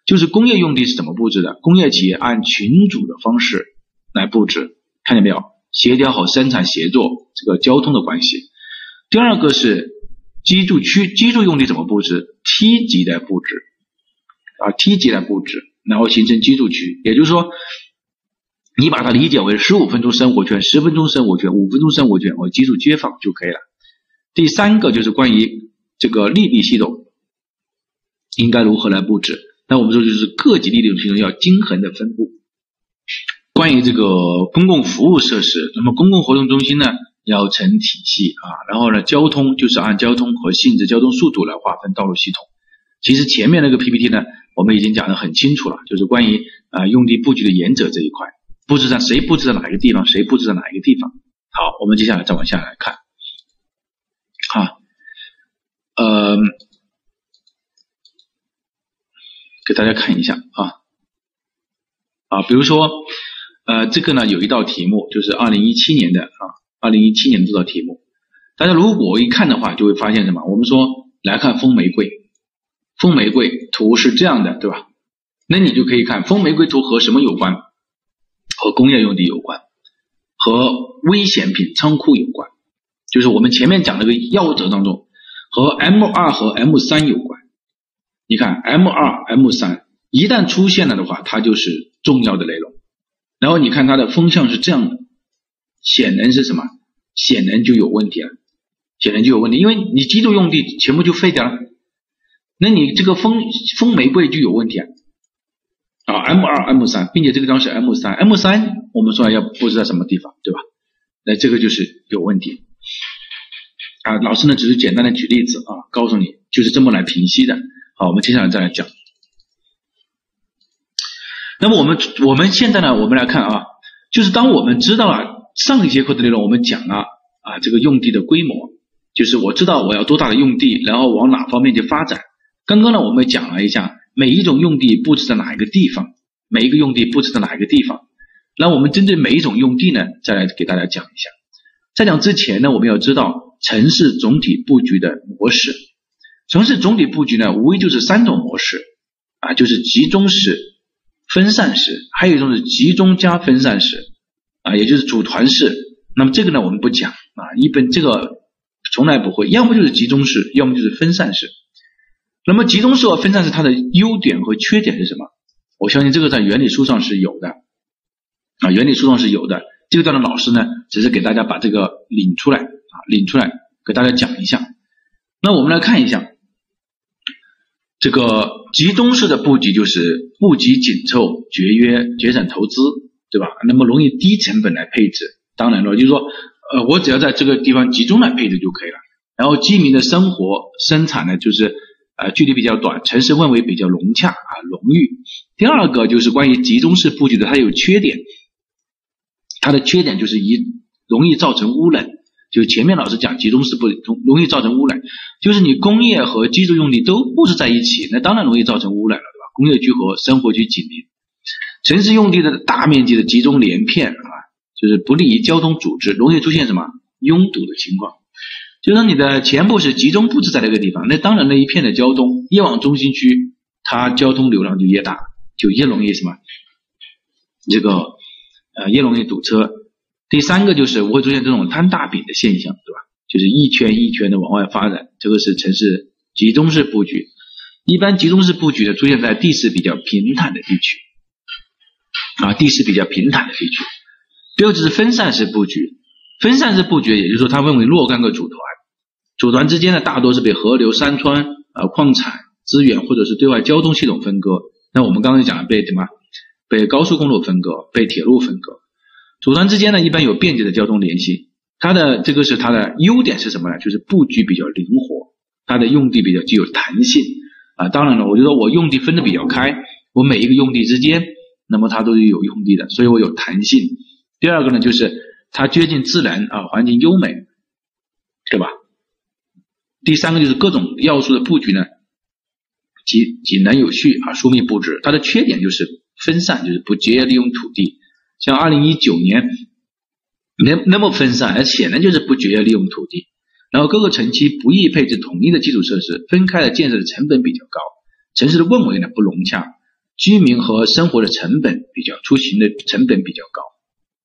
就是工业用地是怎么布置的？工业企业按群组的方式。来布置，看见没有？协调好生产协作这个交通的关系。第二个是居住区居住用地怎么布置梯级的布置啊梯级的布置，然后形成居住区。也就是说，你把它理解为十五分钟生活圈、十分钟生活圈、五分钟生活圈，我居住街坊就可以了。第三个就是关于这个利弊系统应该如何来布置？那我们说就是各级利弊系统要均衡的分布。关于这个公共服务设施，那么公共活动中心呢要成体系啊，然后呢交通就是按交通和性质、交通速度来划分道路系统。其实前面那个 PPT 呢，我们已经讲得很清楚了，就是关于啊用地布局的原则这一块，布置在谁布置在哪一个地方，谁布置在哪一个地方。好，我们接下来再往下来看，好，呃，给大家看一下啊啊，比如说。呃，这个呢有一道题目，就是二零一七年的啊，二零一七年的这道题目，大家如果一看的话，就会发现什么？我们说来看风玫瑰，风玫瑰图是这样的，对吧？那你就可以看风玫瑰图和什么有关？和工业用地有关，和危险品仓库有关，就是我们前面讲那个要则当中，和 M 二和 M 三有关。你看 M 二 M 三一旦出现了的话，它就是重要的内容。然后你看它的风向是这样的，显然是什么？显然就有问题了，显然就有问题，因为你居住用地全部就废掉了，那你这个风风玫瑰就有问题啊！啊，M 二 M 三，并且这个地方是 M 三，M 三我们说要布置在什么地方，对吧？那这个就是有问题啊！老师呢只是简单的举例子啊，告诉你就是这么来平息的。好，我们接下来再来讲。那么我们我们现在呢，我们来看啊，就是当我们知道了上一节课的内容，我们讲了啊这个用地的规模，就是我知道我要多大的用地，然后往哪方面去发展。刚刚呢，我们讲了一下每一种用地布置在哪一个地方，每一个用地布置在哪一个地方。那我们针对每一种用地呢，再来给大家讲一下。在讲之前呢，我们要知道城市总体布局的模式。城市总体布局呢，无非就是三种模式啊，就是集中式。分散式，还有一种是集中加分散式，啊，也就是组团式。那么这个呢，我们不讲啊，一般这个从来不会，要么就是集中式，要么就是分散式。那么集中式和分散式它的优点和缺点是什么？我相信这个在原理书上是有的，啊，原理书上是有的。这个段的老师呢，只是给大家把这个领出来啊，领出来给大家讲一下。那我们来看一下。这个集中式的布局就是布局紧凑、节约、节省投资，对吧？那么容易低成本来配置。当然了，就是说，呃，我只要在这个地方集中来配置就可以了。然后居民的生活生产呢，就是呃距离比较短，城市氛围比较融洽啊，浓郁。第二个就是关于集中式布局的，它有缺点，它的缺点就是一容易造成污染。就前面老师讲集中式不容容易造成污染，就是你工业和居住用地都布置在一起，那当然容易造成污染了，对吧？工业区和生活区紧邻，城市用地的大面积的集中连片啊，就是不利于交通组织，容易出现什么拥堵的情况。就说你的全部是集中布置在那个地方，那当然那一片的交通越往中心区，它交通流量就越大，就越容易什么这个呃越容易堵车。第三个就是不会出现这种摊大饼的现象，对吧？就是一圈一圈的往外发展，这个是城市集中式布局。一般集中式布局呢，出现在地势比较平坦的地区，啊，地势比较平坦的地区。第二就是分散式布局，分散式布局，也就是说它分为若干个组团，组团之间呢，大多是被河流、山川啊、矿产资源或者是对外交通系统分割。那我们刚才讲了被什么？被高速公路分割，被铁路分割。组团之间呢，一般有便捷的交通联系。它的这个是它的优点是什么呢？就是布局比较灵活，它的用地比较具有弹性啊。当然了，我就说我用地分的比较开，我每一个用地之间，那么它都是有用地的，所以我有弹性。第二个呢，就是它接近自然啊，环境优美，对吧？第三个就是各种要素的布局呢，井井然有序啊，疏密布置。它的缺点就是分散，就是不节约利用土地。像二零一九年那那么分散，而显然就是不节约利用土地。然后各个城区不易配置统一的基础设施，分开的建设的成本比较高，城市的氛围呢不融洽，居民和生活的成本比较，出行的成本比较高。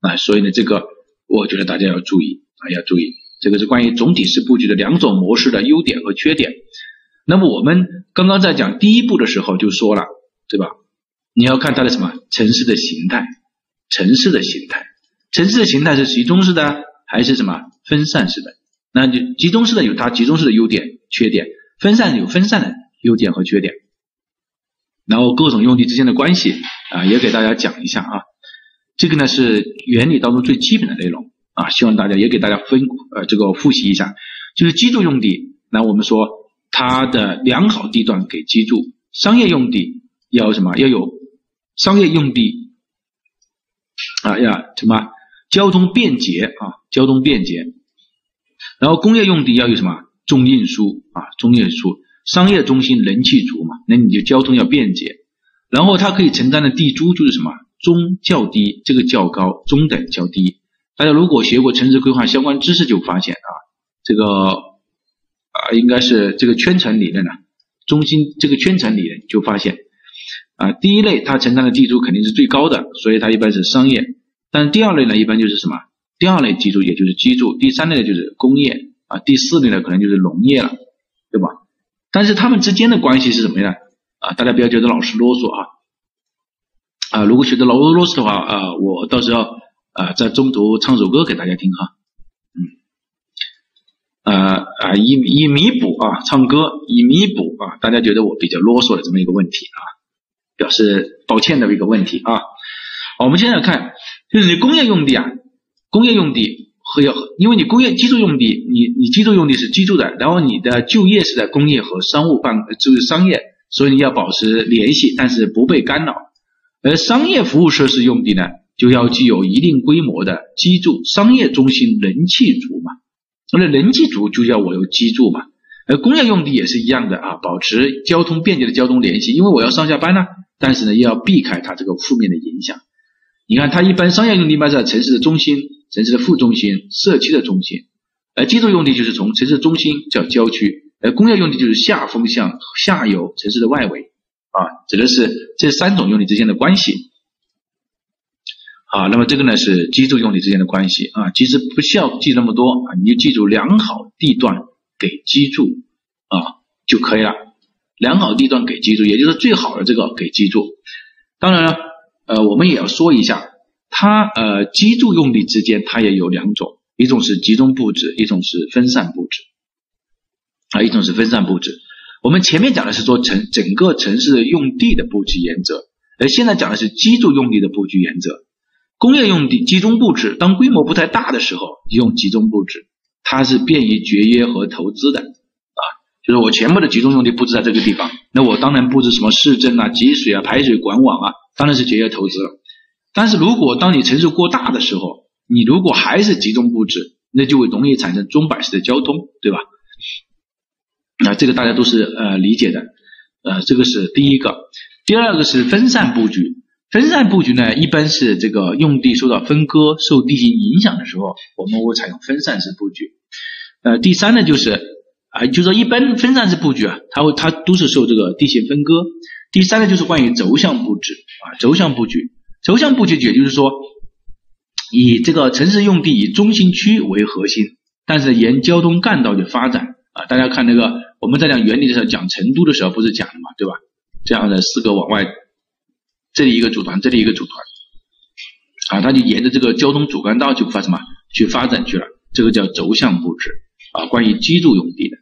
啊，所以呢，这个我觉得大家要注意啊，要注意，这个是关于总体式布局的两种模式的优点和缺点。那么我们刚刚在讲第一步的时候就说了，对吧？你要看它的什么城市的形态，城市的形态，城市的形态是集中式的还是什么分散式的？那就集中式的有它集中式的优点、缺点，分散有分散的优点和缺点。然后各种用地之间的关系啊，也给大家讲一下啊。这个呢是原理当中最基本的内容啊，希望大家也给大家分呃这个复习一下，就是居住用地，那我们说它的良好地段给居住，商业用地要什么？要有商业用地啊，要什么？交通便捷啊，交通便捷。然后工业用地要有什么？重运输啊，重运输。商业中心人气足嘛，那你就交通要便捷。然后它可以承担的地租就是什么？中较低，这个较高，中等较低。大家如果学过城市规划相关知识，就发现啊，这个啊应该是这个圈层理论呢，中心这个圈层理论就发现啊，第一类它承担的地租肯定是最高的，所以它一般是商业。但第二类呢，一般就是什么？第二类居住也就是居住，第三类呢就是工业啊，第四类呢可能就是农业了，对吧？但是他们之间的关系是什么呀？啊，大家不要觉得老师啰嗦啊。啊，如果学的老啰嗦的话，啊，我到时候啊在中途唱首歌给大家听哈，嗯，啊啊以以弥补啊唱歌以弥补啊大家觉得我比较啰嗦的这么一个问题啊，表示抱歉的一个问题啊。我们现在看，就是你工业用地啊，工业用地和要，因为你工业居住用地，你你居住用地是居住的，然后你的就业是在工业和商务办就是商业，所以你要保持联系，但是不被干扰。而商业服务设施用地呢，就要具有一定规模的居住商业中心人气足嘛，那人气足就叫我有居住嘛。而工业用地也是一样的啊，保持交通便捷的交通联系，因为我要上下班呢，但是呢又要避开它这个负面的影响。你看，它一般商业用地一般在城市的中心、城市的副中心、社区的中心，而居住用地就是从城市中心叫郊区，而工业用地就是下风向下游城市的外围。啊，指的是这三种用地之间的关系。好，那么这个呢是居住用地之间的关系啊，其实不需要记那么多啊，你就记住良好地段给居住啊就可以了。良好地段给居住，也就是最好的这个给居住。当然了，呃，我们也要说一下，它呃居住用地之间它也有两种，一种是集中布置，一种是分散布置啊，一种是分散布置。我们前面讲的是说城整个城市用地的布局原则，而现在讲的是居住用地的布局原则。工业用地集中布置，当规模不太大的时候，用集中布置，它是便于节约和投资的啊。就是我全部的集中用地布置在这个地方，那我当然布置什么市政啊、集水啊、排水管网啊，当然是节约投资了。但是如果当你城市过大的时候，你如果还是集中布置，那就会容易产生钟摆式的交通，对吧？那这个大家都是呃理解的，呃，这个是第一个。第二个是分散布局。分散布局呢，一般是这个用地受到分割、受地形影响的时候，我们会采用分散式布局。呃，第三呢就是啊，就说一般分散式布局啊，它会它都是受这个地形分割。第三呢就是关于轴向布置啊，轴向布局。轴向布局也就是说，以这个城市用地以中心区为核心，但是沿交通干道的发展啊，大家看那个我们在讲原理的时候讲成都的时候不是讲了嘛，对吧？这样的四个往外，这里一个组团，这里一个组团，啊，它就沿着这个交通主干道去发什么去发展去了，这个叫轴向布置啊。关于居住用地的，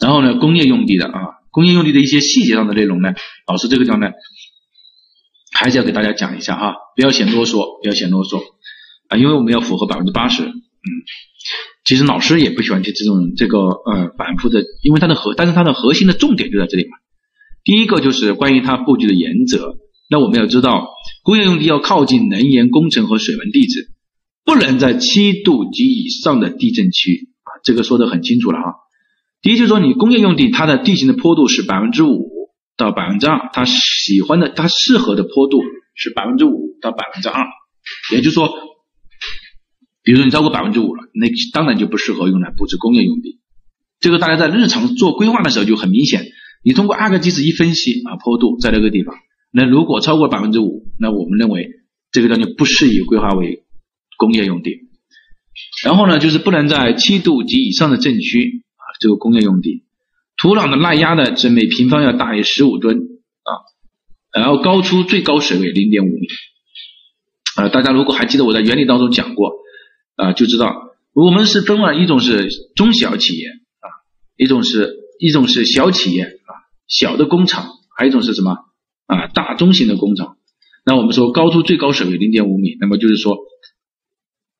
然后呢，工业用地的啊，工业用地的一些细节上的内容呢，老师这个地方呢，还是要给大家讲一下哈，不要嫌啰嗦，不要嫌啰嗦啊，因为我们要符合百分之八十，嗯，其实老师也不喜欢去这种这个呃反复的，因为它的核，但是它的核心的重点就在这里嘛。第一个就是关于它布局的原则。那我们要知道，工业用地要靠近能源工程和水文地质，不能在七度及以上的地震区啊，这个说的很清楚了啊。第一就是说，你工业用地它的地形的坡度是百分之五到百分之二，它喜欢的它适合的坡度是百分之五到百分之二，也就是说，比如说你超过百分之五了，那当然就不适合用来布置工业用地。这个大家在日常做规划的时候就很明显。你通过阿格基斯一分析啊，坡度在那个地方，那如果超过百分之五，那我们认为这个地方就不适宜规划为工业用地。然后呢，就是不能在七度及以上的震区啊，这个工业用地，土壤的耐压呢是每平方要大于十五吨啊，然后高出最高水位零点五米啊。大家如果还记得我在原理当中讲过啊，就知道我们是分了一种是中小企业啊，一种是一种是小企业啊。小的工厂，还有一种是什么啊？大中型的工厂。那我们说高出最高水位零点五米，那么就是说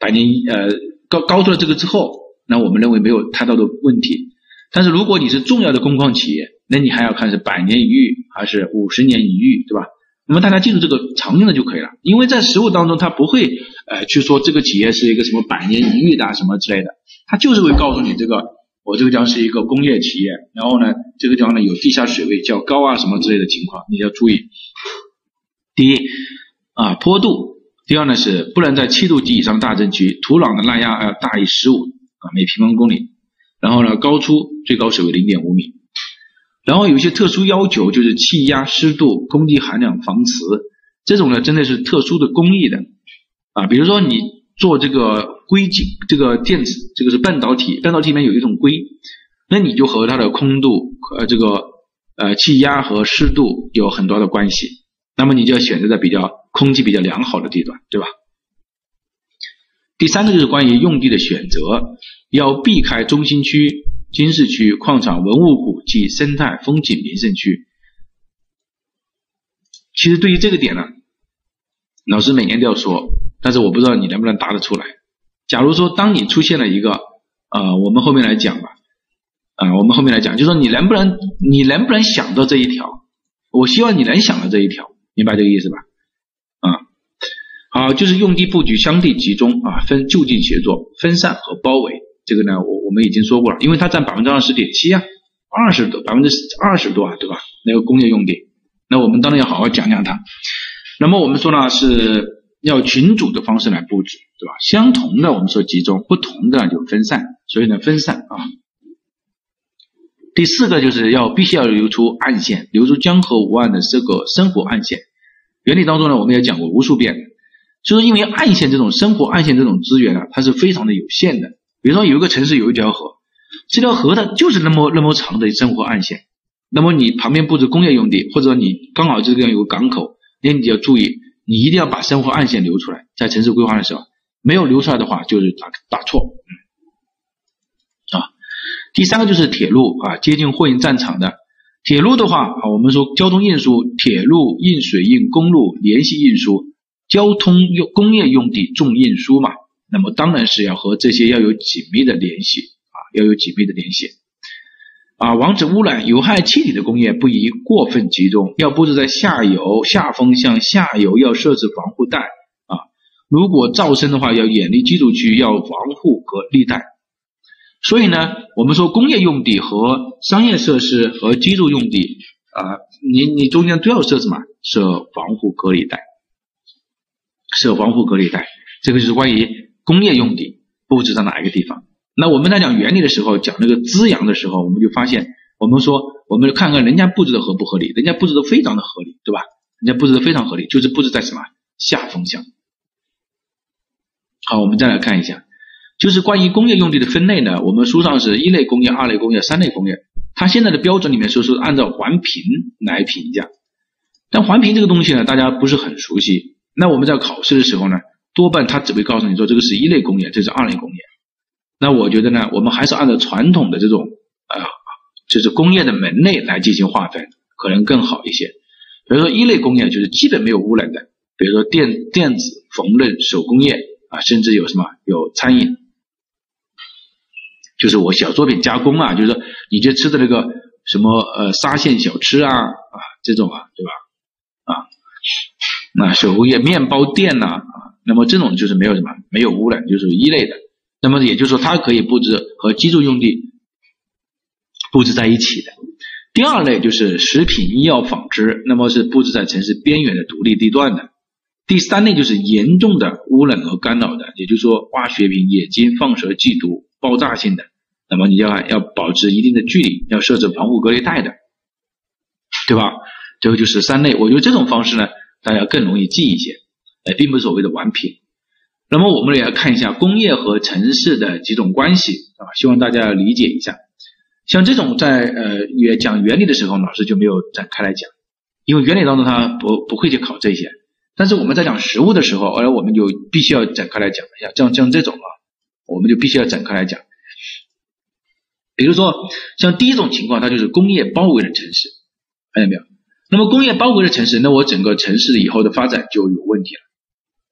百年呃高高出了这个之后，那我们认为没有太大的问题。但是如果你是重要的工矿企业，那你还要看是百年一遇还是五十年一遇，对吧？那么大家记住这个常用的就可以了，因为在实物当中它不会呃去说这个企业是一个什么百年一遇的什么之类的，它就是会告诉你这个。我这个地方是一个工业企业，然后呢，这个地方呢有地下水位较高啊什么之类的情况，你要注意。第一啊坡度，第二呢是不能在七度及以上大震区，土壤的耐压要大于十五啊每平方公里，然后呢高出最高水位零点五米，然后有一些特殊要求，就是气压、湿度、空气含量、防磁，这种呢真的是特殊的工艺的啊，比如说你做这个。硅晶这个电子，这个是半导体，半导体里面有一种硅，那你就和它的空度呃这个呃气压和湿度有很多的关系，那么你就要选择在比较空气比较良好的地段，对吧？第三个就是关于用地的选择，要避开中心区、军事区、矿场、文物古迹、生态风景名胜区。其实对于这个点呢，老师每年都要说，但是我不知道你能不能答得出来。假如说，当你出现了一个，呃，我们后面来讲吧，啊，我们后面来讲，就说你能不能，你能不能想到这一条？我希望你能想到这一条，明白这个意思吧？啊，好，就是用地布局相对集中啊，分就近协作、分散和包围。这个呢，我我们已经说过了，因为它占百分之二十点七啊，二十多百分之二十多啊，对吧？那个工业用地，那我们当然要好好讲讲它。那么我们说呢是。要群组的方式来布置，对吧？相同的我们说集中，不同的就分散，所以呢分散啊。第四个就是要必须要留出暗线，留出江河无岸的这个生活暗线。原理当中呢，我们也讲过无数遍，就是因为暗线这种生活暗线这种资源呢，它是非常的有限的。比如说有一个城市有一条河，这条河它就是那么那么长的生活暗线，那么你旁边布置工业用地，或者你刚好这个地方有个港口，那你就要注意。你一定要把生活暗线留出来，在城市规划的时候，没有留出来的话，就是打打错。啊，第三个就是铁路啊，接近货运战场的铁路的话啊，我们说交通运输，铁路、运水运、公路联系运输，交通用工业用地重运输嘛，那么当然是要和这些要有紧密的联系啊，要有紧密的联系。啊，防止污染有害气体的工业不宜过分集中，要布置在下游下风向下游要设置防护带啊。如果噪声的话，要远离居住区，要防护隔离带。所以呢，我们说工业用地和商业设施和居住用地啊，你你中间都要设什么？设防护隔离带，设防护隔离带。这个就是关于工业用地布置在哪一个地方。那我们在讲原理的时候，讲那个滋养的时候，我们就发现，我们说，我们看看人家布置的合不合理，人家布置的非常的合理，对吧？人家布置的非常合理，就是布置在什么下风向。好，我们再来看一下，就是关于工业用地的分类呢，我们书上是一类工业、二类工业、三类工业，它现在的标准里面说是按照环评来评价，但环评这个东西呢，大家不是很熟悉，那我们在考试的时候呢，多半他只会告诉你说这个是一类工业，这是二类工业，那我觉得呢，我们还是按照传统的这种啊，就是工业的门类来进行划分，可能更好一些。比如说一类工业就是基本没有污染的，比如说电电子、缝纫、手工业啊，甚至有什么有餐饮，就是我小作品加工啊，就是说你就吃的那个什么呃沙县小吃啊啊这种啊，对吧？啊，那手工业面包店呐啊，那么这种就是没有什么没有污染，就是一类的。那么也就是说它可以布置和居住用地布置在一起的。第二类就是食品、医药、纺织，那么是布置在城市边缘的独立地段的。第三类就是严重的污染和干扰的，也就是说化学品、冶金、放射、剧毒、爆炸性的，那么你要要保持一定的距离，要设置防护隔离带的，对吧？最后就是三类。我觉得这种方式呢，大家更容易记一些，哎，并不是所谓的完评。那么我们也要看一下工业和城市的几种关系啊，希望大家要理解一下。像这种在呃也讲原理的时候，老师就没有展开来讲，因为原理当中他不不会去考这些。但是我们在讲实物的时候，而我们就必须要展开来讲一下。像像这种啊，我们就必须要展开来讲。比如说像第一种情况，它就是工业包围的城市，看见没有？那么工业包围的城市，那我整个城市以后的发展就有问题了，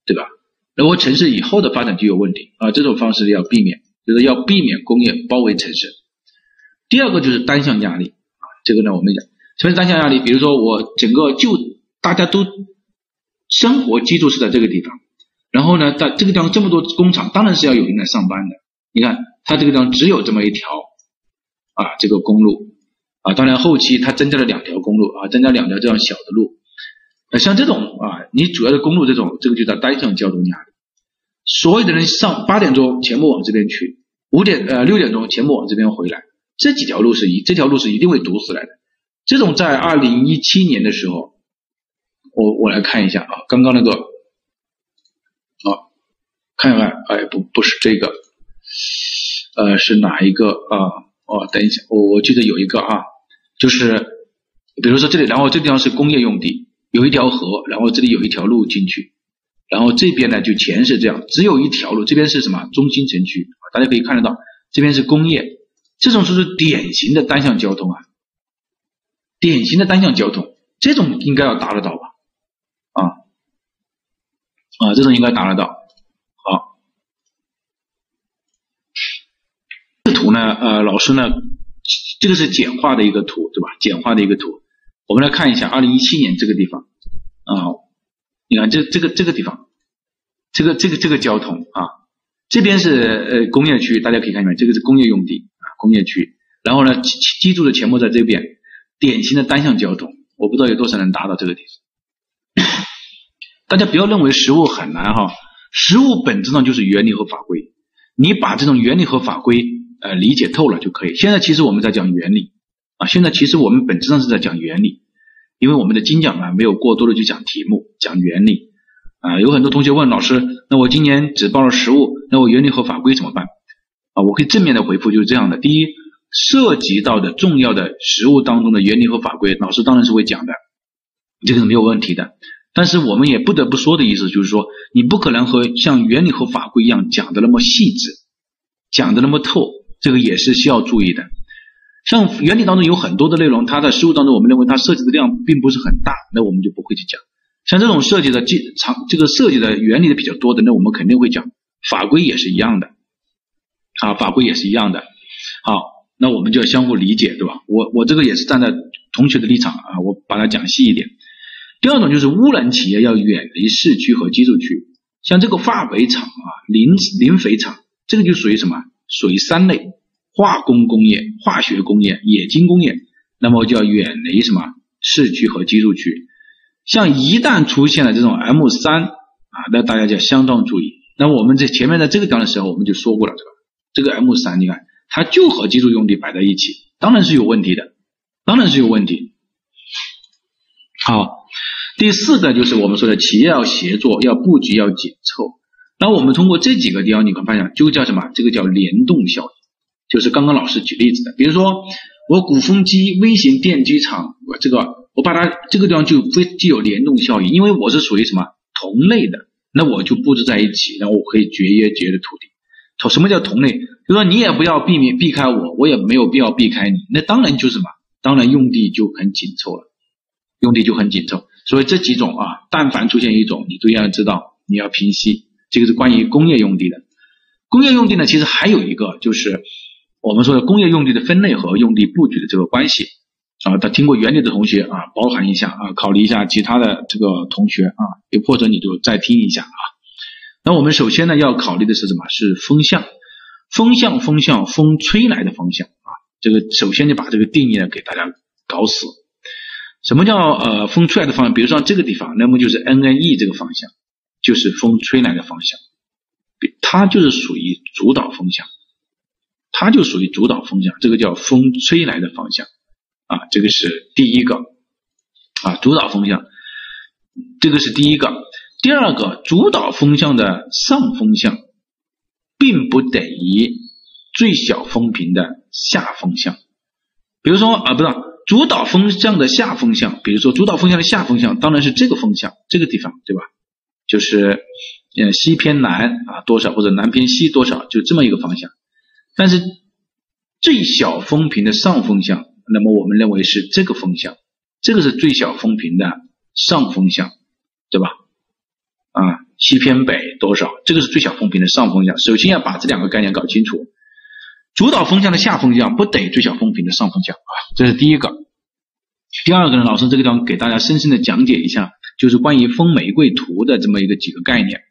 对吧？那我城市以后的发展就有问题啊，这种方式要避免，就是要避免工业包围城市。第二个就是单向压力啊，这个呢我们讲什么是单向压力？比如说我整个就大家都生活居住是在这个地方，然后呢在这个地方这么多工厂，当然是要有人来上班的。你看它这个地方只有这么一条啊这个公路啊，当然后期它增加了两条公路啊，增加两条这样小的路。像这种啊，你主要的公路这种，这个就叫单向交通压力。所有的人上八点钟全部往这边去，五点呃六点钟全部往这边回来。这几条路是一，这条路是一定会堵死来的。这种在二零一七年的时候，我我来看一下啊，刚刚那个，啊，看一看，哎，不不是这个，呃，是哪一个啊？哦，等一下，我我记得有一个啊，就是比如说这里，然后这地方是工业用地，有一条河，然后这里有一条路进去，然后这边呢就全是这样，只有一条路，这边是什么？中心城区，大家可以看得到，这边是工业。这种就是典型的单向交通啊，典型的单向交通，这种应该要达得到吧？啊啊，这种应该达得到。好，这图呢，呃，老师呢，这个是简化的一个图，对吧？简化的一个图，我们来看一下，二零一七年这个地方啊，你看这这个这个地方，这个这个这个交通啊，这边是呃工业区，大家可以看见，这个是工业用地啊。工业区，然后呢，居住的全部在这边，典型的单向交通，我不知道有多少人达到这个地步。大家不要认为实物很难哈，实物本质上就是原理和法规，你把这种原理和法规呃理解透了就可以。现在其实我们在讲原理啊，现在其实我们本质上是在讲原理，因为我们的精讲呢没有过多的去讲题目，讲原理啊。有很多同学问老师，那我今年只报了实物，那我原理和法规怎么办？啊，我可以正面的回复就是这样的。第一，涉及到的重要的实务当中的原理和法规，老师当然是会讲的，这个是没有问题的。但是我们也不得不说的意思就是说，你不可能和像原理和法规一样讲的那么细致，讲的那么透，这个也是需要注意的。像原理当中有很多的内容，它在实务当中我们认为它涉及的量并不是很大，那我们就不会去讲。像这种涉及的技长这个涉及的原理的比较多的，那我们肯定会讲。法规也是一样的。啊，法规也是一样的。好，那我们就要相互理解，对吧？我我这个也是站在同学的立场啊，我把它讲细一点。第二种就是污染企业要远离市区和居住区，像这个化肥厂啊、磷磷肥厂，这个就属于什么？属于三类：化工工业、化学工业、冶金工业。那么就要远离什么？市区和居住区。像一旦出现了这种 M 三啊，那大家就要相当注意。那我们在前面在这个地方的时候，我们就说过了，是吧？这个 M 三，你看，它就和居住用地摆在一起，当然是有问题的，当然是有问题。好，第四个就是我们说的企业要协作，要布局要紧凑。那我们通过这几个地方，你会发现，就叫什么？这个叫联动效应，就是刚刚老师举例子的。比如说，我鼓风机、微型电机厂，我这个我把它这个地方就非具有联动效应，因为我是属于什么同类的，那我就布置在一起，然后我可以节约节约土地。同什么叫同类？就说你也不要避免避开我，我也没有必要避开你，那当然就是什么？当然用地就很紧凑了，用地就很紧凑。所以这几种啊，但凡出现一种，你都要知道你要平息。这个是关于工业用地的。工业用地呢，其实还有一个就是我们说的工业用地的分类和用地布局的这个关系啊。他听过原理的同学啊，包含一下啊，考虑一下其他的这个同学啊，又或者你就再听一下啊。那我们首先呢要考虑的是什么？是风向，风向，风向，风吹来的方向啊。这个首先就把这个定义呢给大家搞死。什么叫呃风吹来的方向？比如说这个地方，那么就是 N N E 这个方向，就是风吹来的方向，它就是属于主导风向，它就属于主导风向，这个叫风吹来的方向啊，这个是第一个啊，主导风向，这个是第一个。第二个，主导风向的上风向，并不等于最小风平的下风向。比如说啊，不是。主导风向的下风向，比如说主导风向的下风向，当然是这个风向，这个地方，对吧？就是呃西偏南啊多少，或者南偏西多少，就这么一个方向。但是最小风平的上风向，那么我们认为是这个风向，这个是最小风平的上风向，对吧？啊，西偏北多少，这个是最小风平的上风向。首先要把这两个概念搞清楚。主导风向的下风向不等于最小风平的上风向啊，这是第一个。第二个呢，老师这个地方给大家深深的讲解一下，就是关于风玫瑰图的这么一个几个概念。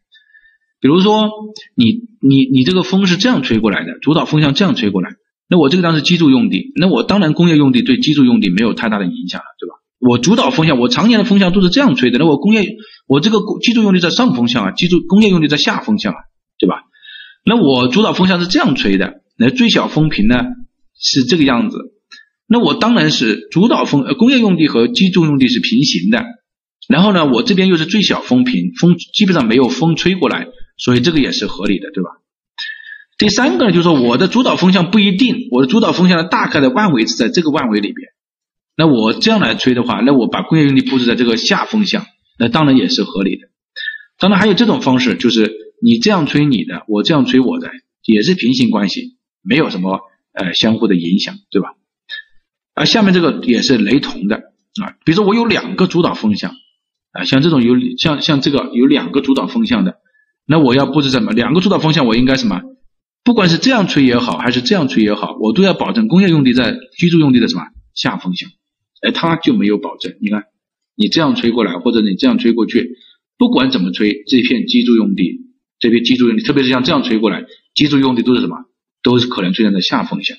比如说，你你你这个风是这样吹过来的，主导风向这样吹过来，那我这个当是基础用地，那我当然工业用地对基础用地没有太大的影响了，对吧？我主导风向，我常年的风向都是这样吹的，那我工业我这个基础用地在上风向啊，基础工业用地在下风向啊，对吧？那我主导风向是这样吹的。那最小风平呢是这个样子，那我当然是主导风，呃工业用地和居住用地是平行的，然后呢我这边又是最小风平，风基本上没有风吹过来，所以这个也是合理的，对吧？第三个呢就是说我的主导风向不一定，我的主导风向的大概的范围是在这个范围里边，那我这样来吹的话，那我把工业用地布置在这个下风向，那当然也是合理的。当然还有这种方式，就是你这样吹你的，我这样吹我的，也是平行关系。没有什么呃相互的影响，对吧？而下面这个也是雷同的啊，比如说我有两个主导风向啊，像这种有像像这个有两个主导风向的，那我要布置什么？两个主导风向我应该什么？不管是这样吹也好，还是这样吹也好，我都要保证工业用地在居住用地的什么下风向，哎，它就没有保证。你看，你这样吹过来，或者你这样吹过去，不管怎么吹，这片居住用地，这片居住用地，特别是像这样吹过来，居住用地都是什么？都是可能出现在下风向，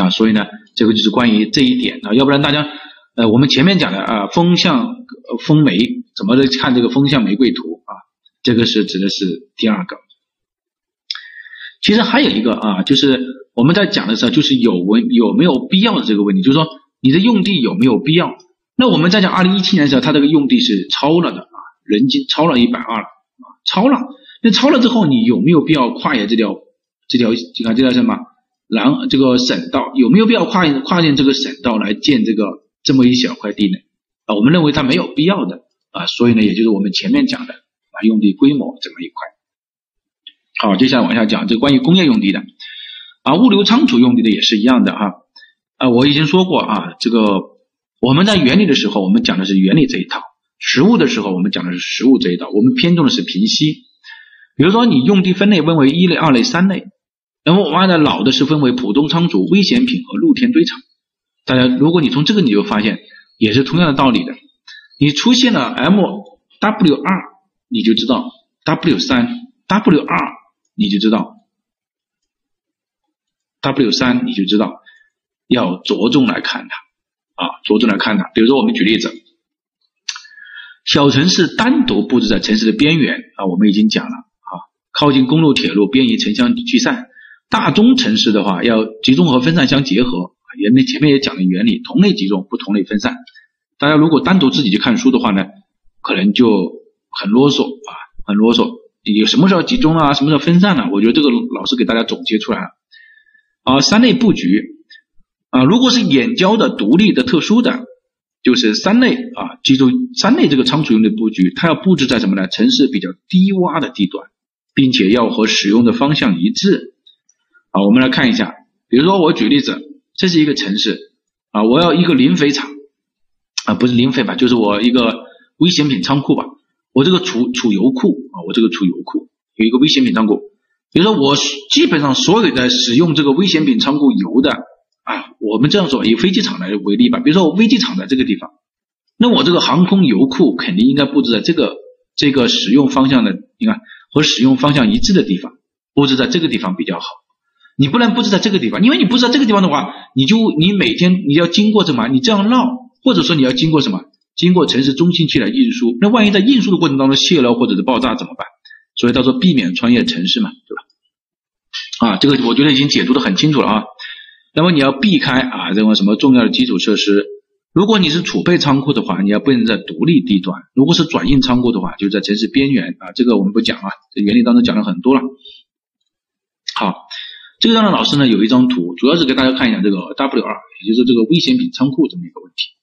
啊，所以呢，这个就是关于这一点啊，要不然大家，呃，我们前面讲的啊，风向风玫怎么来看这个风向玫瑰图，这个是指的是第二个。其实还有一个啊，就是我们在讲的时候，就是有文有没有必要的这个问题，就是说你的用地有没有必要？那我们在讲二零一七年的时候，它这个用地是超了的啊，人均超了一百二了啊，超了，那超了之后，你有没有必要跨越这条？这条你看这条什么廊这个省道有没有必要跨跨进这个省道来建这个这么一小块地呢？啊，我们认为它没有必要的啊，所以呢，也就是我们前面讲的用地规模这么一块。好，接下来往下讲这关于工业用地的啊，物流仓储用地的也是一样的哈啊，我已经说过啊，这个我们在原理的时候我们讲的是原理这一套，实物的时候我们讲的是实物这一套，我们偏重的是平息。比如说你用地分类分为一类、二类、三类。那么我们按照老的是分为普通仓储、危险品和露天堆场。大家，如果你从这个你就发现，也是同样的道理的。你出现了 M W 二，你就知道。W 三 W 二，你就知道。W 三，你就知道。要着重来看它。啊，着重来看它。比如说我们举例子，小城市单独布置在城市的边缘啊，我们已经讲了。啊，靠近公路、铁路，便于城乡聚散。大中城市的话，要集中和分散相结合，也那前面也讲了原理，同类集中，不同类分散。大家如果单独自己去看书的话呢，可能就很啰嗦啊，很啰嗦有什么时候集中啊，什么时候分散了？我觉得这个老师给大家总结出来了。啊，三类布局啊，如果是远郊的、独立的、特殊的，就是三类啊。记住，三类这个仓储用的布局，它要布置在什么呢？城市比较低洼的地段，并且要和使用的方向一致。啊，我们来看一下，比如说我举例子，这是一个城市啊，我要一个磷肥厂啊，不是磷肥吧，就是我一个危险品仓库吧。我这个储储油库啊，我这个储油库有一个危险品仓库。比如说我基本上所有的使用这个危险品仓库油的啊，我们这样说以飞机场来为例吧。比如说我飞机场在这个地方，那我这个航空油库肯定应该布置在这个这个使用方向的，你看和使用方向一致的地方，布置在这个地方比较好。你不能布置在这个地方，因为你布置在这个地方的话，你就你每天你要经过什么？你这样绕，或者说你要经过什么？经过城市中心区来运输，那万一在运输的过程当中泄漏或者是爆炸怎么办？所以他说避免穿越城市嘛，对吧？啊，这个我觉得已经解读的很清楚了啊。那么你要避开啊这种什么重要的基础设施。如果你是储备仓库的话，你要不能在独立地段；如果是转运仓库的话，就在城市边缘啊。这个我们不讲啊，这原理当中讲了很多了。好，这个张的老师呢有一张图，主要是给大家看一下这个 W 二，也就是这个危险品仓库这么一个问题。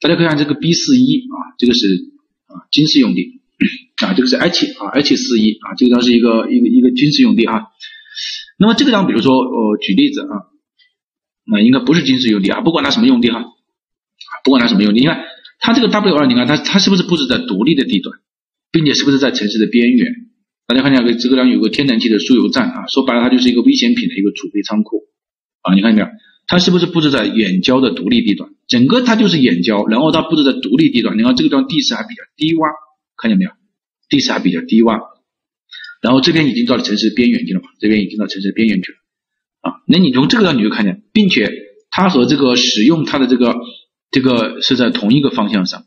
大家可以看这个 B 四一啊，这个是啊军事用地 啊，这个是 H 啊 H 四一啊，这个是一个一个一个军事用地啊。那么这个张，比如说呃举例子啊，那应该不是军事用地啊，不管它什么用地哈，不管它什么用地，你看它这个 W 二，你看它它是不是布置在独立的地段，并且是不是在城市的边缘？大家看见这个张有个天然气的输油站啊，说白了它就是一个危险品的一个储备仓库啊，你看见没有？它是不是布置在远郊的独立地段？整个它就是远郊，然后它布置在独立地段。你看这个地方地势还比较低洼，看见没有？地势还比较低洼。然后这边已经到了城市边缘去了嘛？这边已经到城市边缘去了啊。那你从这个地方你就看见，并且它和这个使用它的这个这个是在同一个方向上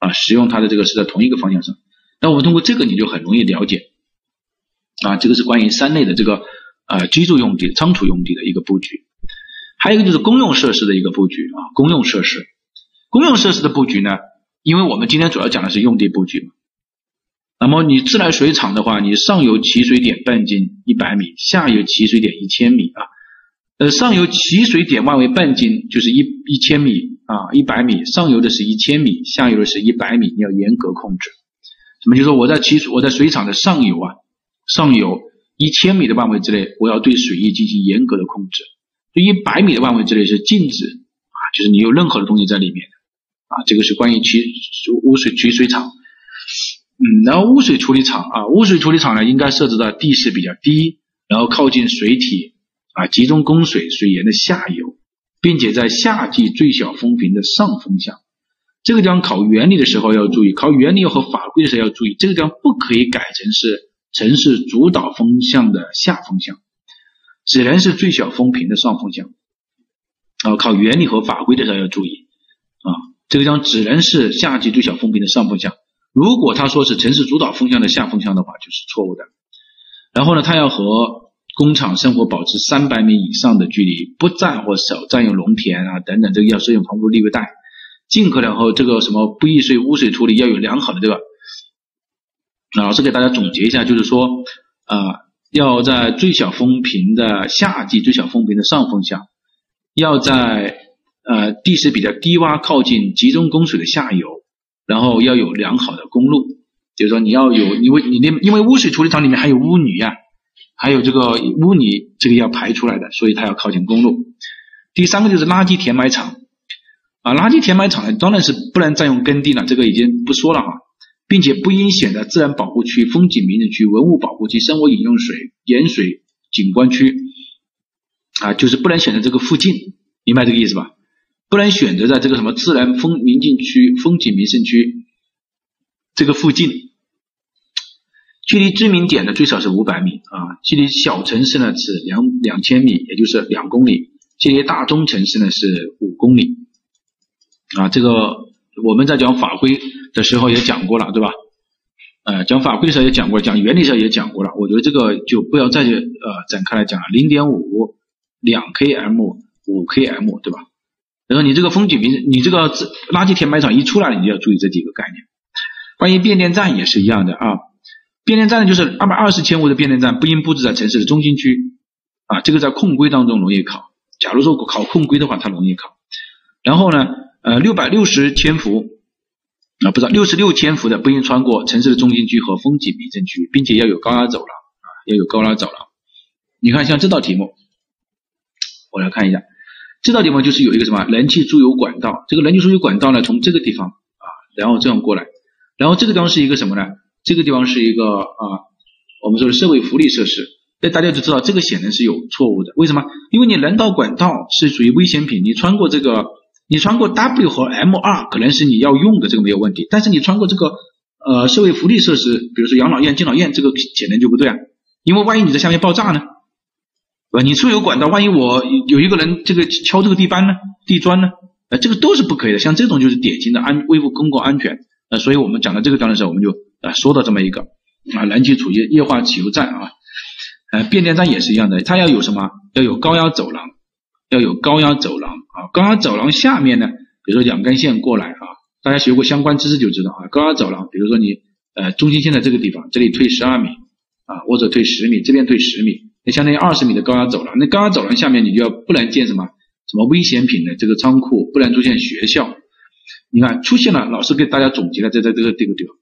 啊，使用它的这个是在同一个方向上。那我们通过这个你就很容易了解啊，这个是关于三类的这个呃居住用地、仓储用地的一个布局。还有一个就是公用设施的一个布局啊，公用设施，公用设施的布局呢，因为我们今天主要讲的是用地布局嘛。那么你自来水厂的话，你上游起水点半径一百米，下游起水点一千米啊。呃，上游起水点外围半径就是一一千米啊，一百米，上游的是一千米，下游的是一百米，你要严格控制。什么？就说我在起水我在水厂的上游啊，上游一千米的范围之内，我要对水域进行严格的控制。一百米的范围之内是禁止啊，就是你有任何的东西在里面啊，这个是关于取污水取水厂，嗯，然后污水处理厂啊，污水处理厂呢应该设置在地势比较低，然后靠近水体啊，集中供水水源的下游，并且在夏季最小风平的上风向。这个地方考原理的时候要注意，考原理和法规的时候要注意，这个地方不可以改成是城市主导风向的下风向。只能是最小风平的上风向，啊，考原理和法规的时候要注意啊，这个地方只能是夏季最小风平的上风向。如果他说是城市主导风向的下风向的话，就是错误的。然后呢，他要和工厂生活保持三百米以上的距离，不占或少占用农田啊等等，这个要设用防护绿带，尽可能和这个什么不易碎污水处理要有良好的这个。老师给大家总结一下，就是说啊。要在最小风平的夏季最小风平的上风向，要在呃地势比较低洼、靠近集中供水的下游，然后要有良好的公路，就是说你要有，因为你那因为污水处理厂里面还有污泥啊，还有这个污泥，这个要排出来的，所以它要靠近公路。第三个就是垃圾填埋场啊，垃圾填埋场当然是不能占用耕地了，这个已经不说了哈。并且不应选择自然保护区、风景名胜区、文物保护区、生活饮用水、盐水景观区，啊，就是不能选择这个附近，明白这个意思吧？不能选择在这个什么自然风名景区、风景名胜区这个附近，距离知名点的最少是五百米啊，距离小城市呢是两两千米，也就是两公里，距离大中城市呢是五公里，啊，这个。我们在讲法规的时候也讲过了，对吧？呃，讲法规的时候也讲过，讲原理的时候也讲过了。我觉得这个就不要再去呃展开来讲了。零点五、两 km、五 km，对吧？然后你这个风景名，你这个垃圾填埋场一出来，你就要注意这几个概念。关于变电站也是一样的啊。变电站呢，就是二百二十千伏的变电站不应布置在城市的中心区啊，这个在控规当中容易考。假如说考控规的话，它容易考。然后呢，呃，六百六十千伏啊，不是六十六千伏的不应穿过城市的中心区和风景名胜区，并且要有高压走廊啊，要有高压走廊。你看，像这道题目，我来看一下，这道题目就是有一个什么燃气注油管道，这个燃气注油管道呢，从这个地方啊，然后这样过来，然后这个地方是一个什么呢？这个地方是一个啊，我们说的社会福利设施。那大家就知道这个显然是有错误的。为什么？因为你人道管道是属于危险品，你穿过这个，你穿过 W 和 M 二可能是你要用的，这个没有问题。但是你穿过这个呃社会福利设施，比如说养老院、敬老院，这个显然就不对啊。因为万一你在下面爆炸呢，呃？你出油管道，万一我有一个人这个敲这个地板呢、地砖呢，呃，这个都是不可以的。像这种就是典型的安危公共安全。呃，所以我们讲到这个段的时候，我们就。啊，说到这么一个啊，燃气储液液化汽油站啊，呃，变电站也是一样的，它要有什么？要有高压走廊，要有高压走廊啊。高压走廊下面呢，比如说两根线过来啊，大家学过相关知识就知道啊。高压走廊，比如说你呃中心线在这个地方，这里退十二米啊，或者退十米，这边退十米，那相当于二十米的高压走廊。那高压走廊下面你就要不能建什么什么危险品的这个仓库，不能出现学校。你看出现了，老师给大家总结了，在在这个这个地方。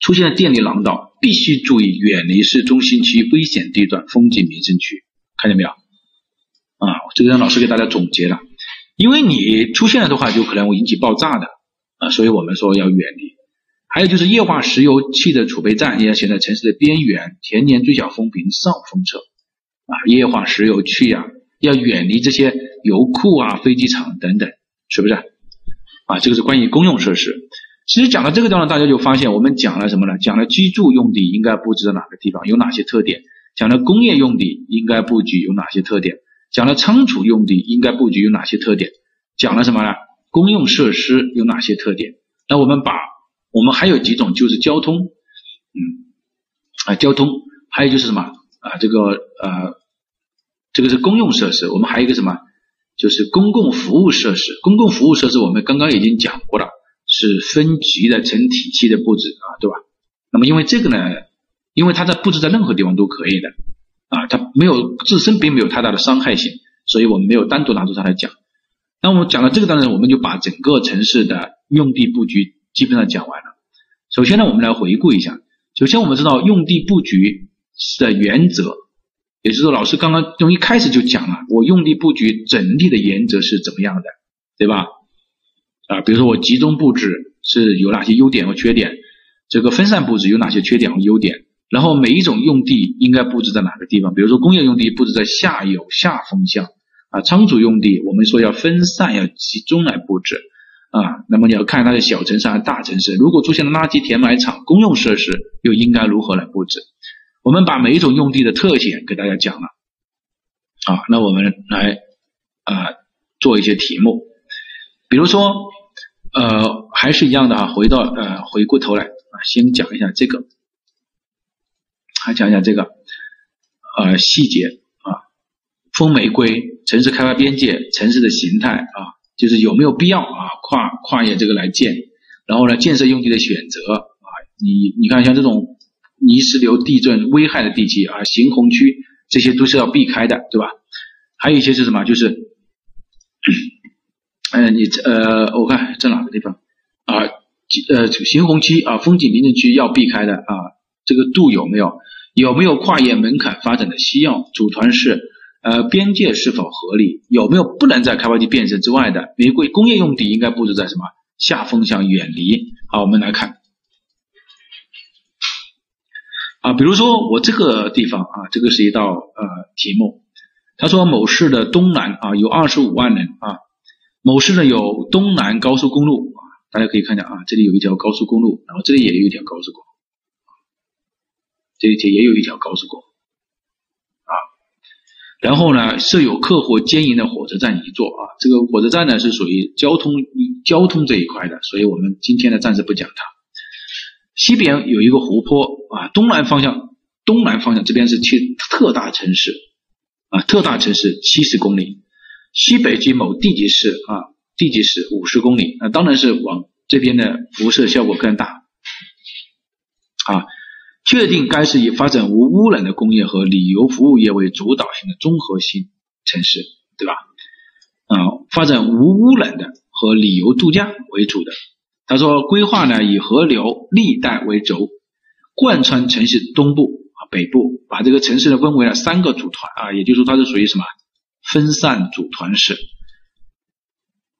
出现了电力廊道，必须注意远离市中心区危险地段、风景名胜区，看见没有？啊，这个让老师给大家总结了，因为你出现了的话，就可能会引起爆炸的啊，所以我们说要远离。还有就是液化石油气的储备站也要选在城市的边缘，田间最小风平、上风侧啊，液化石油气啊，要远离这些油库啊、飞机场等等，是不是？啊，这个是关于公用设施。其实讲到这个地方，大家就发现我们讲了什么呢？讲了居住用地应该布置在哪个地方，有哪些特点？讲了工业用地应该布局有哪些特点？讲了仓储用地应该布局有哪些特点？讲了什么呢？公用设施有哪些特点？那我们把我们还有几种就是交通，嗯啊交通，还有就是什么啊这个呃这个是公用设施，我们还有一个什么就是公共服务设施。公共服务设施我们刚刚已经讲过了。是分级的成体系的布置啊，对吧？那么因为这个呢，因为它在布置在任何地方都可以的啊，它没有自身并没有太大的伤害性，所以我们没有单独拿出它来讲。那我们讲到这个当中，我们就把整个城市的用地布局基本上讲完了。首先呢，我们来回顾一下。首先我们知道用地布局的原则，也就是说，老师刚刚从一开始就讲了，我用地布局整体的原则是怎么样的，对吧？啊，比如说我集中布置是有哪些优点和缺点，这个分散布置有哪些缺点和优点，然后每一种用地应该布置在哪个地方？比如说工业用地布置在下游下风向，啊，仓储用地我们说要分散要集中来布置，啊，那么你要看它的小城市还是大城市，如果出现了垃圾填埋场，公用设施又应该如何来布置？我们把每一种用地的特点给大家讲了，啊，那我们来啊做一些题目，比如说。呃，还是一样的啊，回到呃，回过头来啊，先讲一下这个，还讲讲这个呃细节啊，风玫瑰城市开发边界，城市的形态啊，就是有没有必要啊跨跨越这个来建，然后呢，建设用地的选择啊，你你看像这种泥石流、地震危害的地区啊，行洪区这些都是要避开的，对吧？还有一些是什么？就是。嗯，你呃，我看在哪个地方啊？呃，行洪区啊，风景名胜区要避开的啊，这个度有没有？有没有跨越门槛发展的需要？组团式呃，边界是否合理？有没有不能在开发区变设之外的？玫瑰工业用地应该布置在什么下风向远离？好，我们来看啊，比如说我这个地方啊，这个是一道呃题目，他说某市的东南啊有二十五万人啊。某市呢有东南高速公路啊，大家可以看见啊，这里有一条高速公路，然后这里也有一条高速公路，这一节也有一条高速公路啊，然后呢设有客货兼营的火车站一座啊，这个火车站呢是属于交通交通这一块的，所以我们今天呢暂时不讲它。西边有一个湖泊啊，东南方向东南方向这边是去特大城市啊，特大城市七十公里。西北及某地级市啊，地级市五十公里，那当然是往这边的辐射效果更大。啊，确定该是以发展无污染的工业和旅游服务业为主导性的综合性城市，对吧？啊，发展无污染的和旅游度假为主的。他说，规划呢以河流历代为轴，贯穿城市东部啊北部，把这个城市呢分为了三个组团啊，也就是说它是属于什么分散组团式。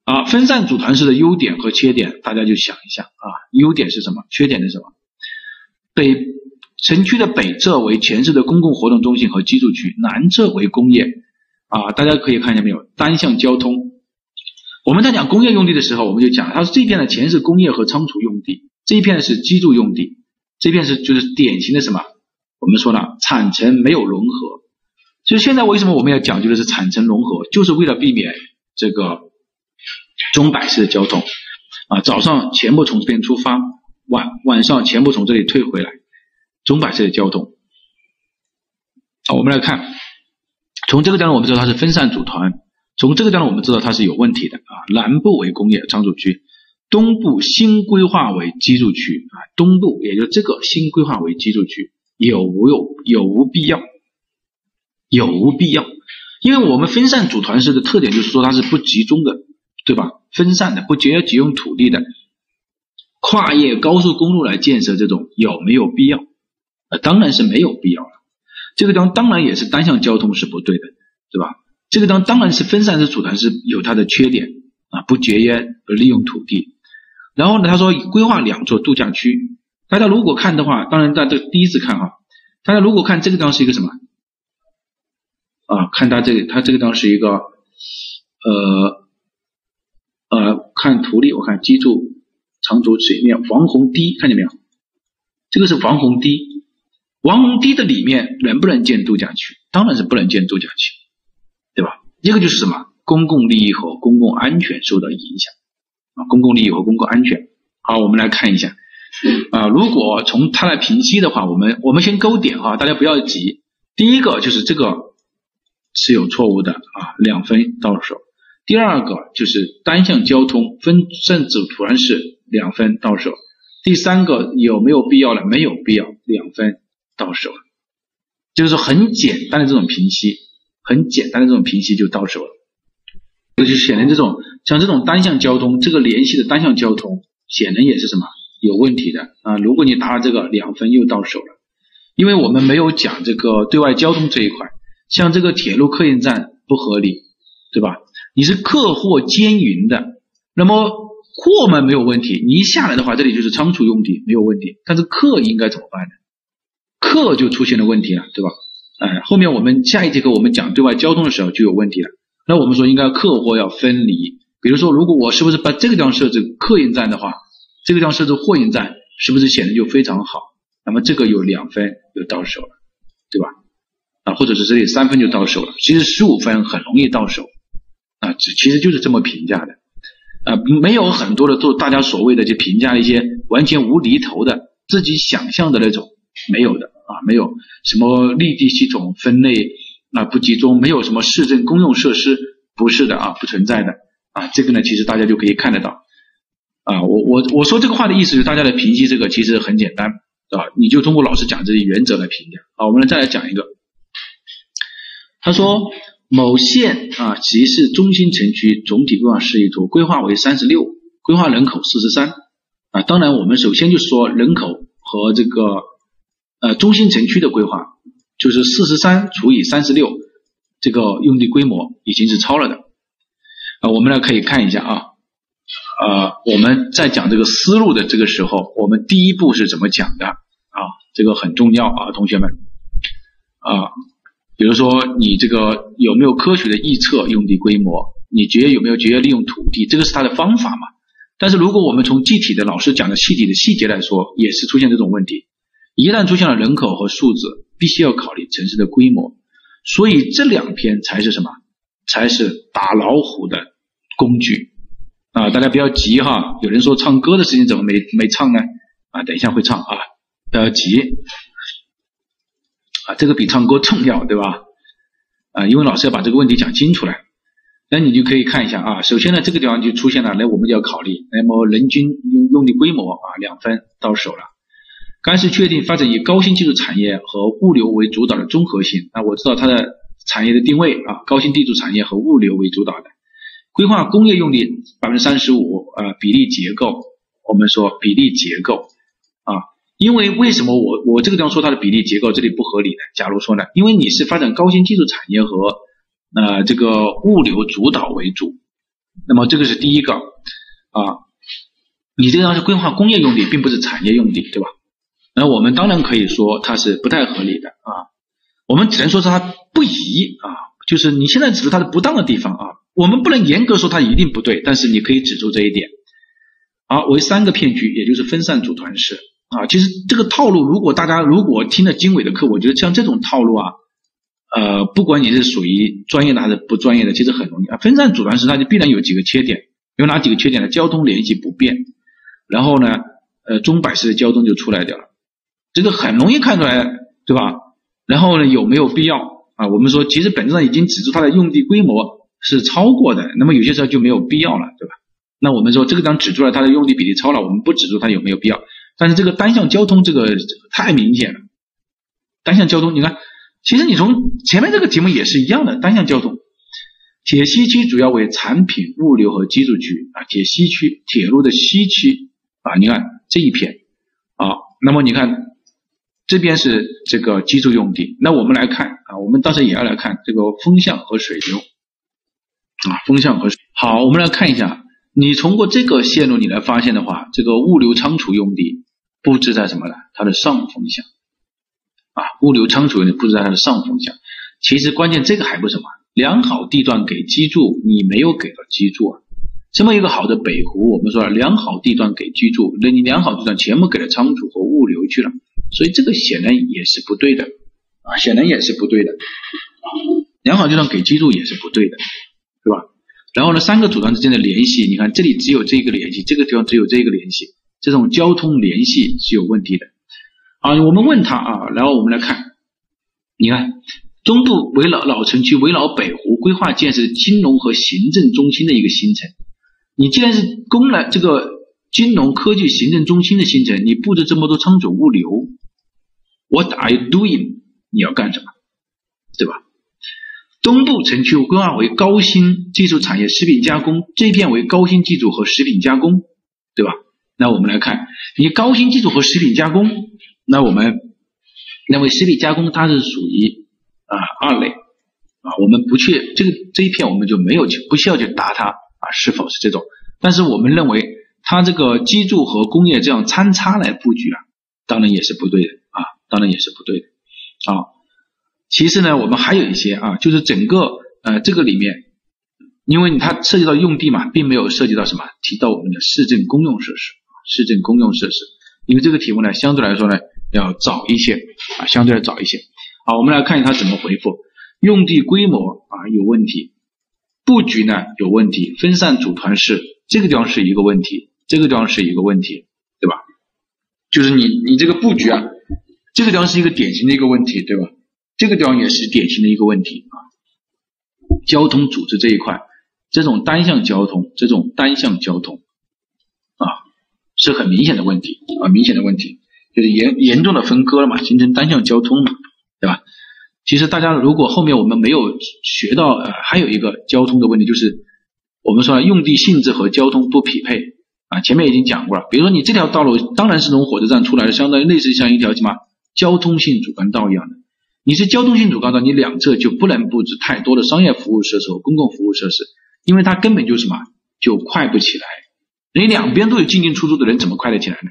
啊，分散组团式的优点和缺点，大家就想一下啊，优点是什么？缺点是什么？北城区的北侧为全市的公共活动中心和居住区，南侧为工业。啊，大家可以看见没有？单向交通。我们在讲工业用地的时候，我们就讲，它是这片呢全是工业和仓储用地，这一片是居住用地，这片是就是典型的什么？我们说了，产城没有融合。所以现在为什么我们要讲究的是产城融合？就是为了避免这个钟摆式的交通啊，早上全部从这边出发，晚晚上全部从这里退回来，钟摆式的交通。好，我们来看。从这个角度我们知道它是分散组团；从这个角度我们知道它是有问题的啊。南部为工业仓储区，东部新规划为居住区啊。东部也就这个新规划为居住区，有无有有无必要？有无必要？因为我们分散组团式的特点就是说它是不集中的，对吧？分散的，不节约集用土地的，跨越高速公路来建设这种有没有必要？呃，当然是没有必要了。这个地方当然也是单向交通是不对的，对吧？这个地方当然是分散式组团是有它的缺点啊，不节约不利用土地。然后呢，他说规划两座度假区。大家如果看的话，当然大家第一次看哈，大家如果看这个地方是一个什么啊？看它这个，它这个地方是一个呃呃，看图例我看记住长足水面防洪堤，看见没有？这个是防洪堤。防洪堤的里面能不能建度假区？当然是不能建度假区，对吧？一个就是什么公共利益和公共安全受到影响啊，公共利益和公共安全。好，我们来看一下啊，如果从它来评析的话，我们我们先勾点哈，大家不要急。第一个就是这个是有错误的啊，两分到手。第二个就是单向交通分甚至突然是两分到手。第三个有没有必要呢？没有必要，两分。到手了，就是很简单的这种平息，很简单的这种平息就到手了。尤其显然这种像这种单向交通，这个联系的单向交通，显然也是什么有问题的啊。如果你答了这个两分又到手了，因为我们没有讲这个对外交通这一块，像这个铁路客运站不合理，对吧？你是客货兼营的，那么货嘛没有问题，你一下来的话，这里就是仓储用地没有问题，但是客应该怎么办呢？客就出现了问题了，对吧？哎，后面我们下一节课我们讲对外交通的时候就有问题了。那我们说应该客货要分离，比如说如果我是不是把这个地方设置客运站的话，这个地方设置货运站，是不是显得就非常好？那么这个有两分就到手了，对吧？啊，或者是这里三分就到手了，其实十五分很容易到手啊，只其实就是这么评价的啊，没有很多的做大家所谓的就评价一些完全无厘头的自己想象的那种。没有的啊，没有什么立地系统分类啊不集中，没有什么市政公用设施，不是的啊，不存在的啊，这个呢其实大家就可以看得到啊，我我我说这个话的意思是大家来评析这个其实很简单啊，你就通过老师讲这些原则来评价啊，我们来再来讲一个，他说某县啊其市中心城区总体规划示意图规划为三十六，规划人口四十三啊，当然我们首先就说人口和这个。呃，中心城区的规划就是四十三除以三十六，这个用地规模已经是超了的。啊，我们来可以看一下啊，呃，我们在讲这个思路的这个时候，我们第一步是怎么讲的啊？这个很重要啊，同学们啊，比如说你这个有没有科学的预测用地规模？你节约有没有节约利用土地？这个是它的方法嘛？但是如果我们从具体的老师讲的细体的细节来说，也是出现这种问题。一旦出现了人口和数字，必须要考虑城市的规模，所以这两篇才是什么？才是打老虎的工具啊！大家不要急哈。有人说唱歌的事情怎么没没唱呢？啊，等一下会唱啊，不要急啊，这个比唱歌重要，对吧？啊，因为老师要把这个问题讲清楚了。那你就可以看一下啊，首先呢，这个地方就出现了，那我们就要考虑，那么人均用用地规模啊，两分到手了。该市确定发展以高新技术产业和物流为主导的综合性。那我知道它的产业的定位啊，高新技术产业和物流为主导的。规划工业用地百分之三十五，呃，比例结构，我们说比例结构啊，因为为什么我我这个地方说它的比例结构这里不合理呢？假如说呢，因为你是发展高新技术产业和呃这个物流主导为主，那么这个是第一个啊，你这个地方是规划工业用地，并不是产业用地，对吧？那我们当然可以说它是不太合理的啊，我们只能说是它不宜啊，就是你现在指出它的不当的地方啊，我们不能严格说它一定不对，但是你可以指出这一点。好，为三个骗局，也就是分散组团式啊，其实这个套路，如果大家如果听了经纬的课，我觉得像这种套路啊，呃，不管你是属于专业的还是不专业的，其实很容易啊。分散组团式它就必然有几个缺点，有哪几个缺点呢？交通联系不便，然后呢，呃，钟摆式的交通就出来掉了。这个很容易看出来，对吧？然后呢，有没有必要啊？我们说，其实本质上已经指出它的用地规模是超过的，那么有些时候就没有必要了，对吧？那我们说这个当指出来它的用地比例超了，我们不指出它有没有必要。但是这个单向交通这个太明显了，单向交通，你看，其实你从前面这个题目也是一样的，单向交通。铁西区主要为产品物流和居住区啊，铁西区铁路的西区啊，你看这一片啊。那么你看，这边是这个居住用地。那我们来看啊，我们当时也要来看这个风向和水流啊，风向和水。好，我们来看一下，你通过这个线路你来发现的话，这个物流仓储用地布置在什么呢？它的上风向啊，物流仓储用地布置在它的上风向。其实关键这个还不是什么，良好地段给居住，你没有给到居住啊。这么一个好的北湖，我们说了良好地段给居住，那你良好地段全部给了仓储和物流去了，所以这个显然也是不对的啊，显然也是不对的。良好地段给居住也是不对的，是吧？然后呢，三个组团之间的联系，你看这里只有这一个联系，这个地方只有这一个联系，这种交通联系是有问题的啊。我们问他啊，然后我们来看，你看中部围绕老城区围绕北湖规划建设金融和行政中心的一个新城。你既然是攻了这个金融科技行政中心的新城，你布置这么多仓储物流，What are you doing？你要干什么？对吧？东部城区规划为高新技术产业食品加工，这片为高新技术和食品加工，对吧？那我们来看，你高新技术和食品加工，那我们认为食品加工它是属于啊二类啊，我们不去这个这一片我们就没有去不需要去答它。啊，是否是这种？但是我们认为，它这个居住和工业这样参差来布局啊，当然也是不对的，当然也是不对的啊。其次呢，我们还有一些啊，就是整个呃这个里面，因为它涉及到用地嘛，并没有涉及到什么提到我们的市政公用设施，市政公用设施，因为这个题目呢相对来说呢要早一些啊，相对要早一些。好，我们来看一下它怎么回复，用地规模啊有问题。布局呢有问题，分散组团式这个地方是一个问题，这个地方是一个问题，对吧？就是你你这个布局啊，这个地方是一个典型的一个问题，对吧？这个地方也是典型的一个问题啊。交通组织这一块，这种单向交通，这种单向交通啊，是很明显的问题啊，明显的问题，就是严严重的分割了嘛，形成单向交通嘛，对吧？其实大家如果后面我们没有学到，还有一个交通的问题，就是我们说用地性质和交通不匹配啊。前面已经讲过了，比如说你这条道路当然是从火车站出来的，相当于类似像一条什么交通性主干道一样的。你是交通性主干道，你两侧就不能布置太多的商业服务设施和公共服务设施，因为它根本就什么就快不起来。你两边都有进进出出的人，怎么快得起来呢？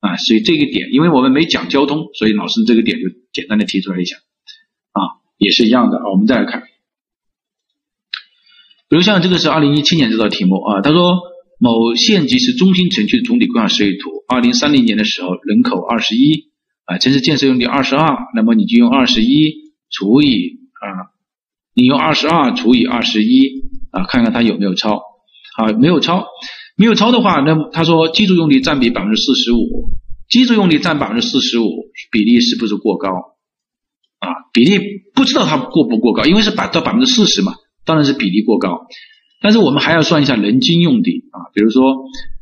啊，所以这个点，因为我们没讲交通，所以老师这个点就简单的提出来一下。啊也是一样的啊，我们再来看，比如像这个是二零一七年这道题目啊，他说某县级市中心城区的总体规划示意图，二零三零年的时候人口二十一啊，城市建设用地二十二，那么你就用二十一除以啊，你用二十二除以二十一啊，看看它有没有超，啊，没有超，没有超的话，那他说居住用地占比百分之四十五，居住用地占百分之四十五，比例是不是过高？啊，比例不知道它过不过高，因为是百到百分之四十嘛，当然是比例过高。但是我们还要算一下人均用地啊，比如说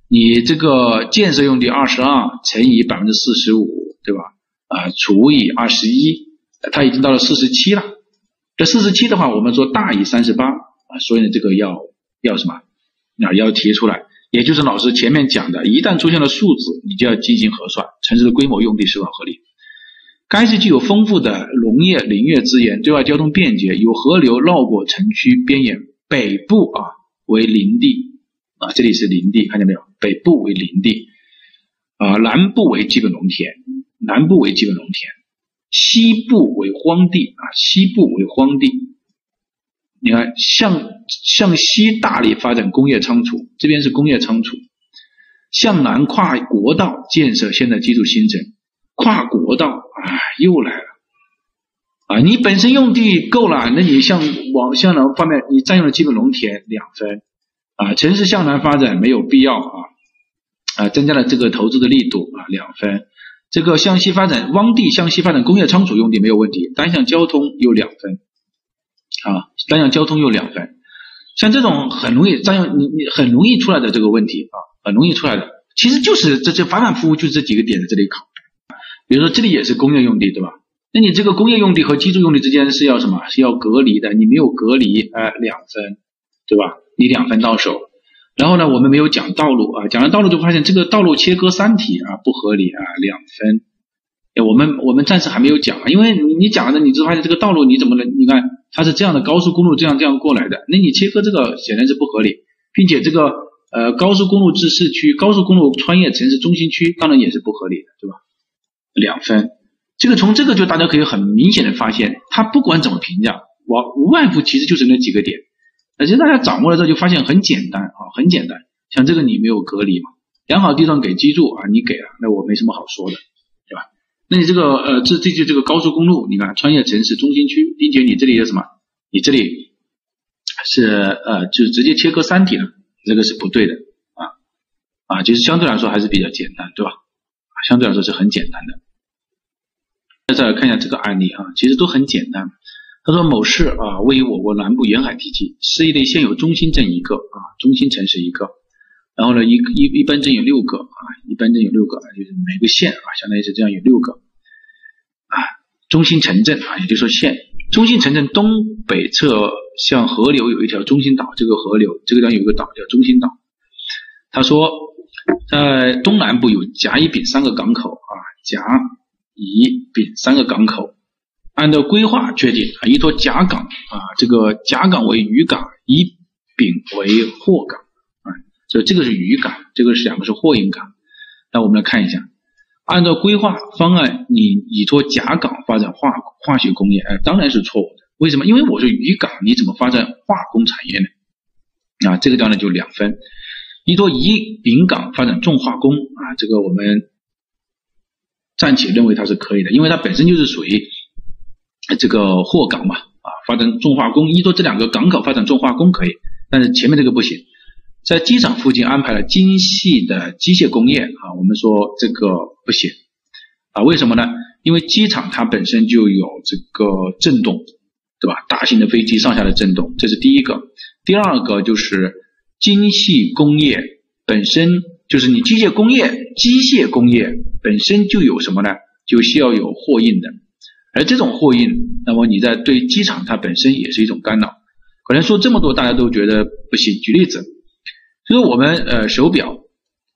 你这个建设用地二十二乘以百分之四十五对吧？啊，除以二十一，它已经到了四十七了。这四十七的话，我们说大于三十八啊，所以呢，这个要要什么？啊，要提出来，也就是老师前面讲的，一旦出现了数字，你就要进行核算，城市的规模用地是否合理。该市具有丰富的农业林业资源，对外交通便捷，有河流绕过城区边沿，北部啊为林地啊，这里是林地，看见没有？北部为林地啊，南部为基本农田，南部为基本农田。西部为荒地啊，西部为荒地。你看，向向西大力发展工业仓储，这边是工业仓储；向南跨国道建设现代基础新城，跨国道啊，又来了啊！你本身用地够了，那你向往向南方面，你占用了基本农田两分啊。城市向南发展没有必要啊啊，增加了这个投资的力度啊两分。这个向西发展汪地向西发展工业仓储用地没有问题，单向交通有两分啊，单向交通有两分。像这种很容易占用你你很容易出来的这个问题啊，很容易出来的，其实就是这这反反复复就这几个点在这里考。比如说这里也是工业用地对吧？那你这个工业用地和居住用地之间是要什么？是要隔离的，你没有隔离，哎，两分，对吧？你两分到手。然后呢，我们没有讲道路啊，讲了道路就发现这个道路切割三体啊不合理啊，两分。我们我们暂时还没有讲啊，因为你你讲的，你就发现这个道路你怎么能？你看它是这样的高速公路这样这样过来的，那你切割这个显然是不合理，并且这个呃高速公路至市区，高速公路穿越城市中心区，当然也是不合理的，对吧？两分。这个从这个就大家可以很明显的发现，它不管怎么评价，我无外乎其实就是那几个点。其实大家掌握了之后就发现很简单啊，很简单。像这个你没有隔离嘛，良好地段给居住啊，你给了，那我没什么好说的，对吧？那你这个呃，这这就这个高速公路，你看穿越城市中心区，并且你这里有什么？你这里是呃，就直接切割三体了，这个是不对的啊啊，其实相对来说还是比较简单，对吧？相对来说是很简单的。再来看一下这个案例啊，其实都很简单。他说某市啊，位于我国南部沿海地区，市域内现有中心镇一个啊，中心城市一个，然后呢，一一一般镇有六个啊，一般镇有六个，就是每个县啊，相当于是这样有六个啊，中心城镇啊，也就是说县中心城镇东北侧向河流有一条中心岛，这个河流这个地方有一个岛叫中心岛。他说在东南部有甲、乙、丙三个港口啊，甲、乙、丙三个港口。按照规划确定啊，依托甲港啊，这个甲港为渔港，乙丙为货港啊，所以这个是渔港，这个是两个是货运港。那我们来看一下，按照规划方案，你依托甲港发展化化学工业，哎，当然是错误的。为什么？因为我是渔港，你怎么发展化工产业呢？啊，这个当然就两分。依托乙丙港发展重化工啊，这个我们暂且认为它是可以的，因为它本身就是属于。这个货港嘛，啊，发展重化工，依托这两个港口发展重化工可以，但是前面这个不行。在机场附近安排了精细的机械工业，啊，我们说这个不行，啊，为什么呢？因为机场它本身就有这个震动，对吧？大型的飞机上下的震动，这是第一个。第二个就是精细工业本身就是你机械工业，机械工业本身就有什么呢？就需要有货运的。而这种货运，那么你在对机场它本身也是一种干扰。可能说这么多，大家都觉得不行。举例子，就是我们呃手表，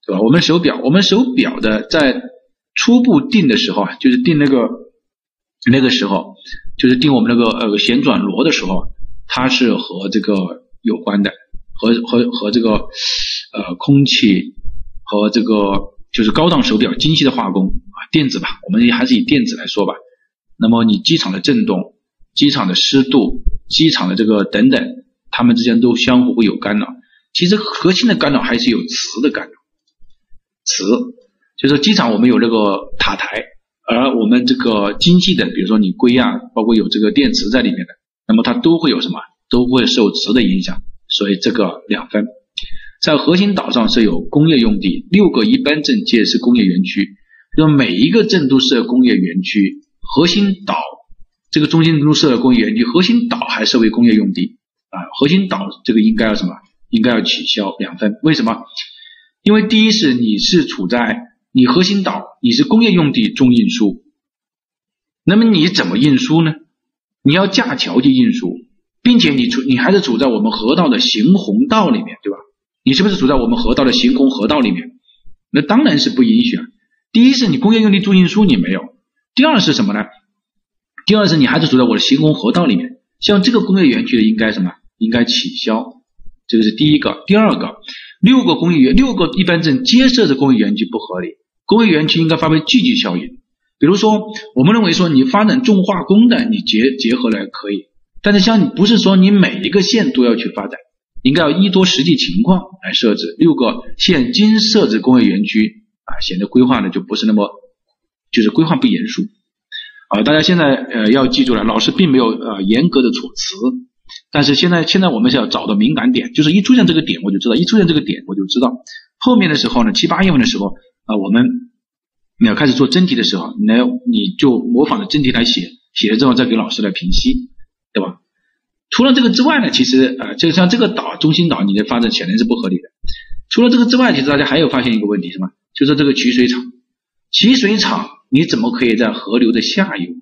对吧？我们手表，我们手表的在初步定的时候啊，就是定那个那个时候，就是定我们那个呃旋转螺的时候，它是和这个有关的，和和和这个呃空气和这个就是高档手表精细的化工啊电子吧，我们还是以电子来说吧。那么你机场的震动、机场的湿度、机场的这个等等，它们之间都相互会有干扰。其实核心的干扰还是有磁的干扰。磁就是机场我们有这个塔台，而我们这个经济的，比如说你硅啊，包括有这个电池在里面的，那么它都会有什么？都会受磁的影响。所以这个两分。在核心岛上设有工业用地，六个一般镇皆是工业园区，就每一个镇都设工业园区。核心岛这个中心中设的工业园区，核心岛还设为工业用地啊，核心岛这个应该要什么？应该要取消两分。为什么？因为第一是你是处在你核心岛你是工业用地重运输，那么你怎么运输呢？你要架桥去运输，并且你处你还是处在我们河道的行洪道里面，对吧？你是不是处在我们河道的行洪河道里面？那当然是不允许啊！第一是你工业用地重运输你没有，第二是什么呢？第二是你还是处在我的行洪河道里面，像这个工业园区的应该什么？应该取消，这个是第一个。第二个，六个工业园六个一般镇皆设置工业园区不合理，工业园区应该发挥聚集效应。比如说，我们认为说你发展重化工的，你结结合来可以，但是像你不是说你每一个县都要去发展，应该要依托实际情况来设置。六个县均设置工业园区啊，显得规划呢就不是那么，就是规划不严肃啊。大家现在呃要记住了，老师并没有呃严格的措辞，但是现在现在我们是要找到敏感点，就是一出现这个点我就知道，一出现这个点我就知道，后面的时候呢七八月份的时候啊我们。你要开始做真题的时候，你来你就模仿着真题来写，写了之后再给老师来评析，对吧？除了这个之外呢，其实呃，就像这个岛中心岛，你的发展显然是不合理的。除了这个之外，其实大家还有发现一个问题，什么？就是这个取水厂，取水厂你怎么可以在河流的下游呢？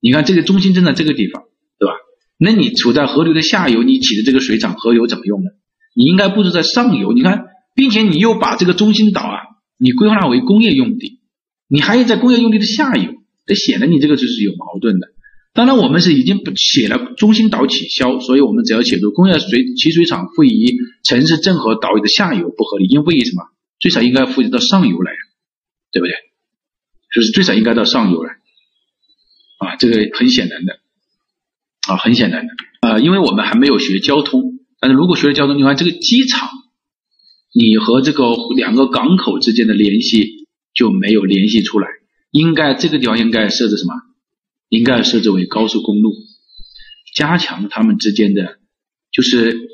你看这个中心镇在这个地方，对吧？那你处在河流的下游，你起的这个水厂，河流怎么用呢？你应该布置在上游，你看，并且你又把这个中心岛啊，你规划为工业用地。你还要在工业用地的下游，这显得你这个就是有矛盾的。当然，我们是已经写了中心岛取消，所以我们只要写出工业水取水厂位于城市正和岛屿的下游不合理，因为什么？最少应该赋予到上游来，对不对？就是最少应该到上游来啊，这个很显然的啊，很显然的啊，因为我们还没有学交通，但是如果学了交通，你看这个机场，你和这个两个港口之间的联系。就没有联系出来，应该这个地方应该设置什么？应该设置为高速公路，加强他们之间的，就是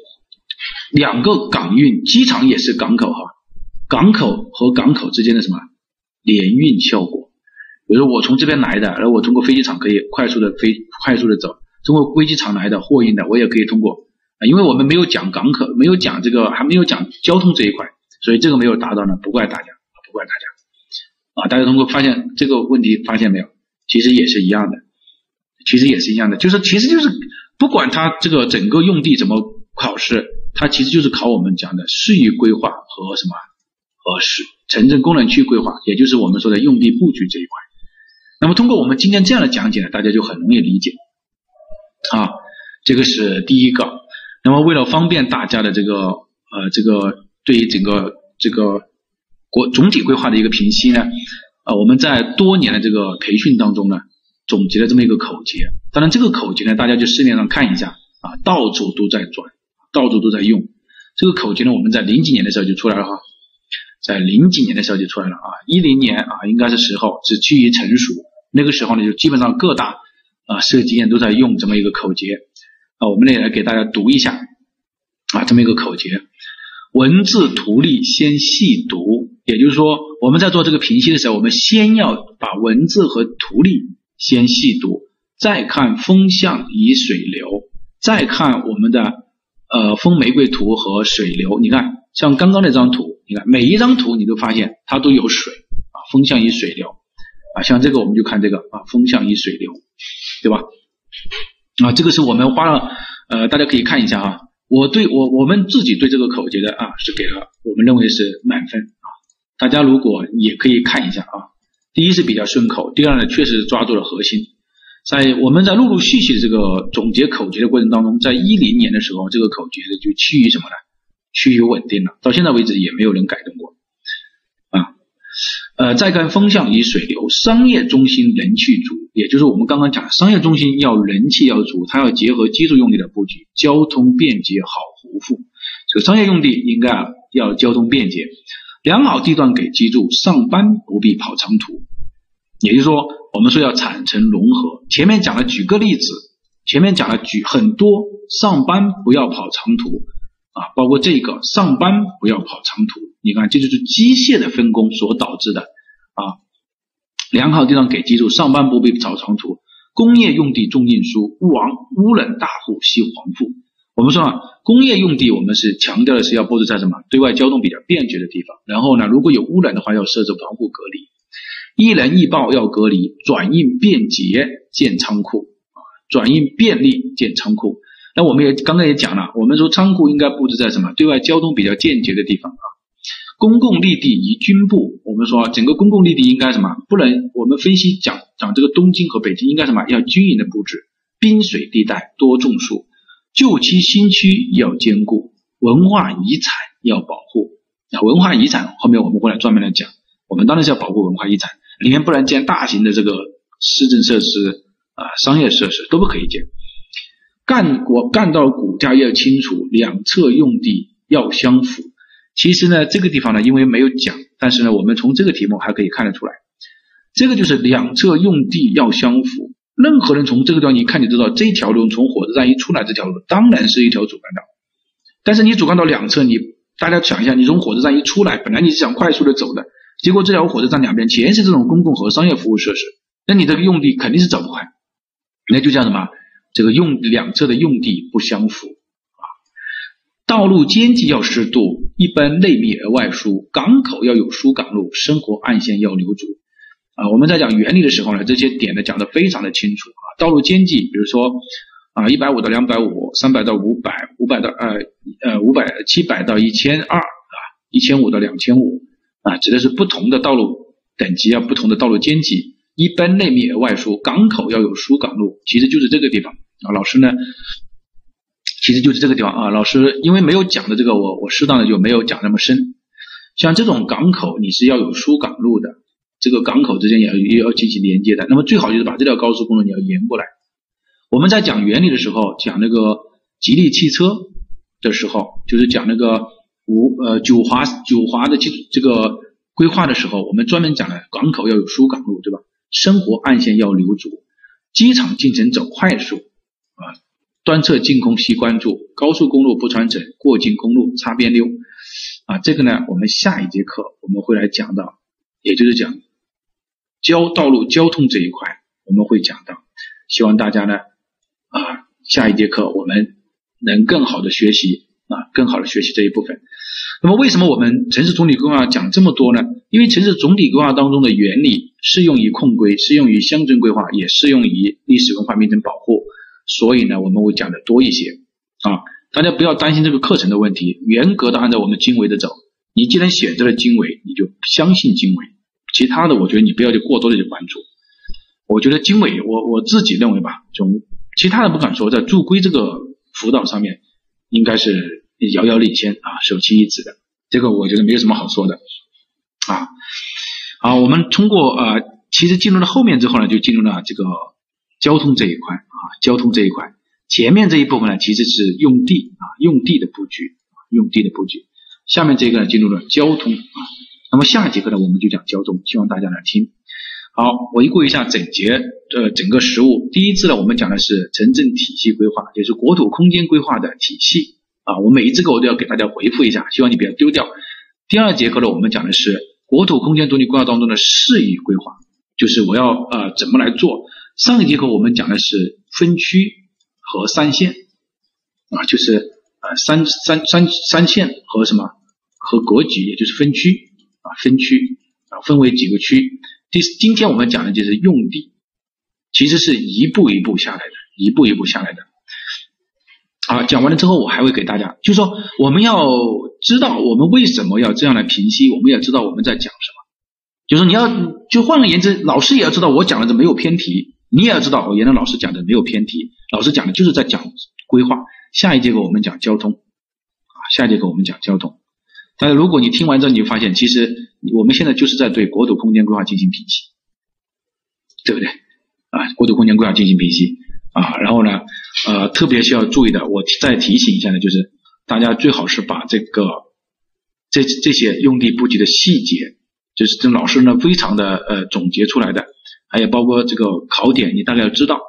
两个港运机场也是港口哈，港口和港口之间的什么联运效果？比如说我从这边来的，然后我通过飞机场可以快速的飞，快速的走，通过飞机场来的货运的，我也可以通过啊，因为我们没有讲港口，没有讲这个，还没有讲交通这一块，所以这个没有达到呢，不怪大家，不怪大家。啊，大家通过发现这个问题，发现没有？其实也是一样的，其实也是一样的，就是其实就是不管它这个整个用地怎么考试，它其实就是考我们讲的市域规划和什么和市城镇功能区规划，也就是我们说的用地布局这一块。那么通过我们今天这样的讲解呢，大家就很容易理解。啊，这个是第一个。那么为了方便大家的这个呃这个对于整个这个。国总体规划的一个评析呢，啊，我们在多年的这个培训当中呢，总结了这么一个口诀。当然，这个口诀呢，大家就市面上看一下啊，到处都在转，到处都在用。这个口诀呢，我们在零几年的时候就出来了哈，在零几年的时候就出来了啊，一零年啊，应该是时候是趋于成熟。那个时候呢，就基本上各大啊设计院都在用这么一个口诀啊，我们也来给大家读一下啊，这么一个口诀：文字图例先细读。也就是说，我们在做这个评析的时候，我们先要把文字和图例先细读，再看风向与水流，再看我们的呃风玫瑰图和水流。你看，像刚刚那张图，你看每一张图你都发现它都有水啊，风向与水流啊，像这个我们就看这个啊，风向与水流，对吧？啊，这个是我们花了呃，大家可以看一下啊，我对我我们自己对这个口诀的啊是给了，我们认为是满分啊。大家如果也可以看一下啊，第一是比较顺口，第二呢确实抓住了核心。在我们在陆陆续续的这个总结口诀的过程当中，在一零年的时候，这个口诀就趋于什么呢？趋于稳定了，到现在为止也没有人改动过。呃，再看风向与水流，商业中心人气足，也就是我们刚刚讲商业中心要人气要足，它要结合居住用地的布局，交通便捷好胡富。这个商业用地应该啊要交通便捷。良好地段给居住，上班不必跑长途。也就是说，我们说要产城融合。前面讲了，举个例子，前面讲了举很多，上班不要跑长途啊，包括这个上班不要跑长途。你看，这就是机械的分工所导致的啊。良好地段给居住，上班不必跑长途。工业用地重运输，污王污染大户吸黄富。我们说啊，工业用地我们是强调的是要布置在什么对外交通比较便捷的地方，然后呢，如果有污染的话要设置防护隔离，易燃易爆要隔离，转运便捷建仓库啊，转运便利建仓库。那我们也刚刚也讲了，我们说仓库应该布置在什么对外交通比较便捷的地方啊，公共绿地宜均布。我们说整个公共绿地应该什么不能，我们分析讲讲这个东京和北京应该什么要均匀的布置，滨水地带多种树。旧区新区要兼顾，文化遗产要保护。啊，文化遗产后面我们会来专门来讲。我们当然是要保护文化遗产，里面不能建大型的这个市政设施啊，商业设施都不可以建。干国干道骨架要清楚，两侧用地要相符。其实呢，这个地方呢，因为没有讲，但是呢，我们从这个题目还可以看得出来，这个就是两侧用地要相符。任何人从这个地方一看就知道，这条路从火车站一出来，这条路当然是一条主干道。但是你主干道两侧，你大家想一下，你从火车站一出来，本来你是想快速的走的，结果这条火车站两边全是这种公共和商业服务设施，那你这个用地肯定是走不快。那就叫什么？这个用两侧的用地不相符。道路间距要适度，一般内密而外疏，港口要有疏港路，生活岸线要留足。啊，我们在讲原理的时候呢，这些点呢讲的非常的清楚啊。道路间距，比如说啊，一百五到两百五，三百到五百，五百到呃呃五百七百到一千二啊，一千五到两千五啊，指的是不同的道路等级啊，不同的道路间距。一般内密而外疏，港口要有疏港路，其实就是这个地方啊。老师呢，其实就是这个地方啊。老师因为没有讲的这个，我我适当的就没有讲那么深。像这种港口，你是要有疏港路的。这个港口之间也要也要进行连接的，那么最好就是把这条高速公路你要延过来。我们在讲原理的时候，讲那个吉利汽车的时候，就是讲那个五呃九华九华的这这个规划的时候，我们专门讲了港口要有疏港路，对吧？生活岸线要留足，机场进城走快速啊，端侧净空需关注，高速公路不穿城，过境公路擦边溜啊。这个呢，我们下一节课我们会来讲到，也就是讲。交道路交通这一块我们会讲到，希望大家呢啊下一节课我们能更好的学习啊更好的学习这一部分。那么为什么我们城市总体规划讲这么多呢？因为城市总体规划当中的原理适用于控规，适用于乡镇规划，也适用于历史文化名城保护，所以呢我们会讲的多一些啊。大家不要担心这个课程的问题，严格的按照我们经纬的走。你既然选择了经纬，你就相信经纬。其他的，我觉得你不要去过多的去关注。我觉得经纬，我我自己认为吧，从其他的不敢说，在助规这个辅导上面，应该是遥遥领先啊，首屈一指的。这个我觉得没有什么好说的啊。好，我们通过啊，其实进入了后面之后呢，就进入了这个交通这一块，啊交通这一块。前面这一部分呢，其实是用地啊，用地的布局，用地的布局。下面这个呢，进入了交通啊。那么下一节课呢，我们就讲交通，希望大家来听。好，回顾一下整节呃整个实务。第一次呢，我们讲的是城镇体系规划，就是国土空间规划的体系啊。我每一次课我都要给大家回复一下，希望你不要丢掉。第二节课呢，我们讲的是国土空间总体规划当中的适宜规划，就是我要呃怎么来做。上一节课我们讲的是分区和三线啊，就是呃三三三三线和什么和格局，也就是分区。啊，分区啊，分为几个区。第今天我们讲的就是用地，其实是一步一步下来的，一步一步下来的。啊，讲完了之后，我还会给大家，就是说我们要知道我们为什么要这样来平析，我们要知道我们在讲什么。就是你要，就换个言之，老师也要知道我讲的这没有偏题，你也要知道，我原来老师讲的没有偏题，老师讲的就是在讲规划。下一节课我们讲交通，啊，下一节课我们讲交通。但是如果你听完之后，你就发现，其实我们现在就是在对国土空间规划进行评析，对不对？啊，国土空间规划进行评析啊，然后呢，呃，特别需要注意的，我再提醒一下呢，就是大家最好是把这个这这些用地布局的细节，就是这老师呢非常的呃总结出来的，还有包括这个考点，你大概要知道，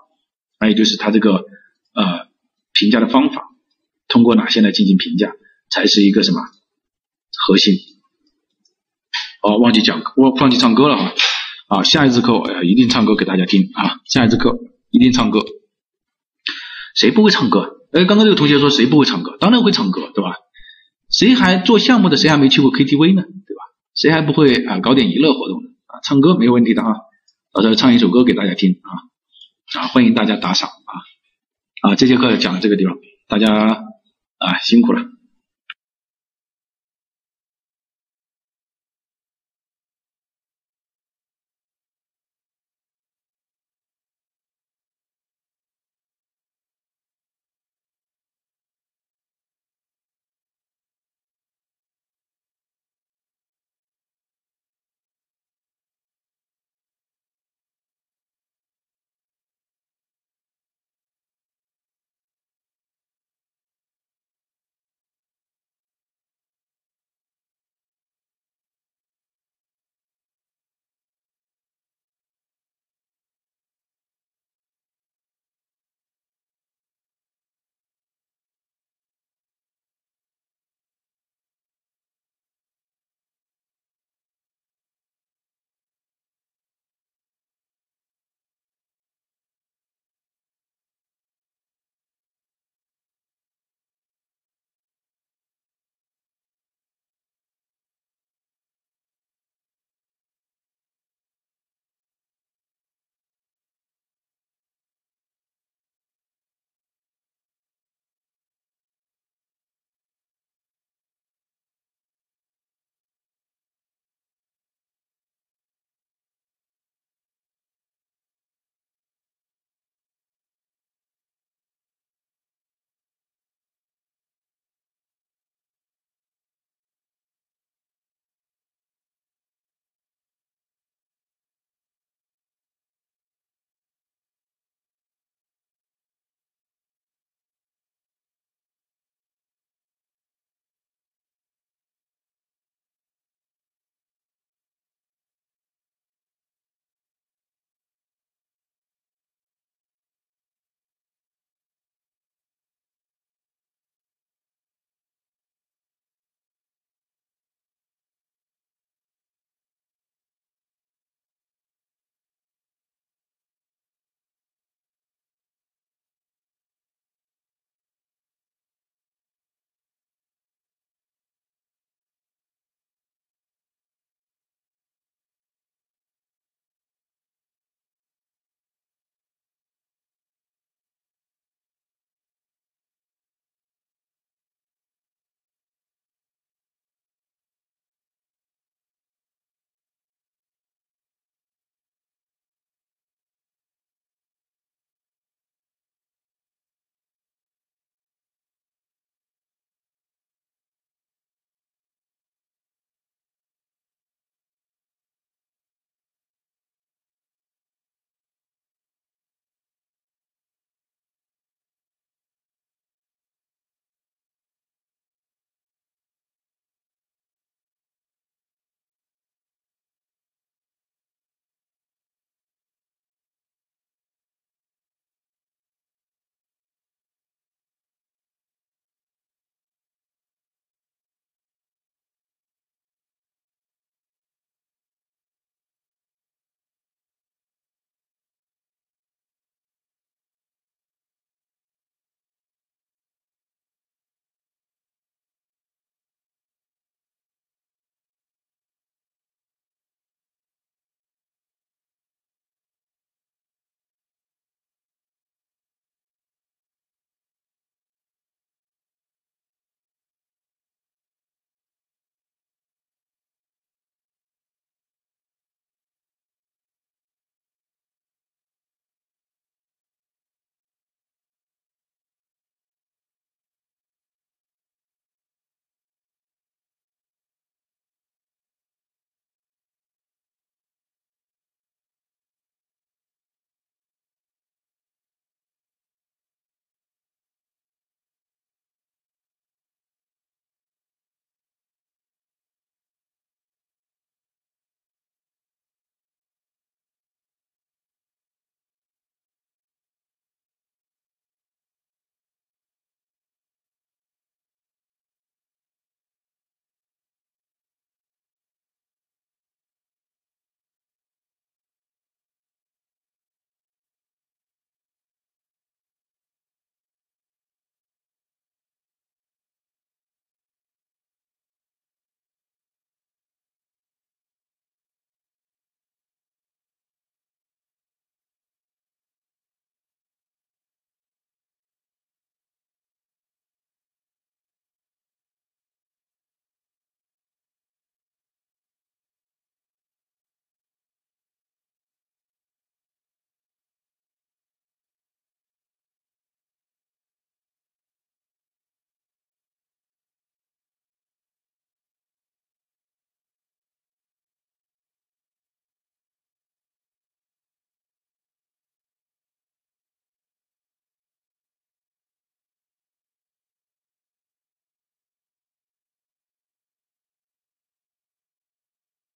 还有就是他这个呃评价的方法，通过哪些来进行评价，才是一个什么？核心，哦，忘记讲，我忘记唱歌了啊！啊，下一次课我一定唱歌给大家听啊！下一次课一定唱歌，谁不会唱歌？哎，刚刚这个同学说谁不会唱歌？当然会唱歌，对吧？谁还做项目的？谁还没去过 KTV 呢？对吧？谁还不会啊搞点娱乐活动呢？啊，唱歌没有问题的哈，到时候唱一首歌给大家听啊啊，欢迎大家打赏啊啊！这节课讲到这个地方，大家啊辛苦了。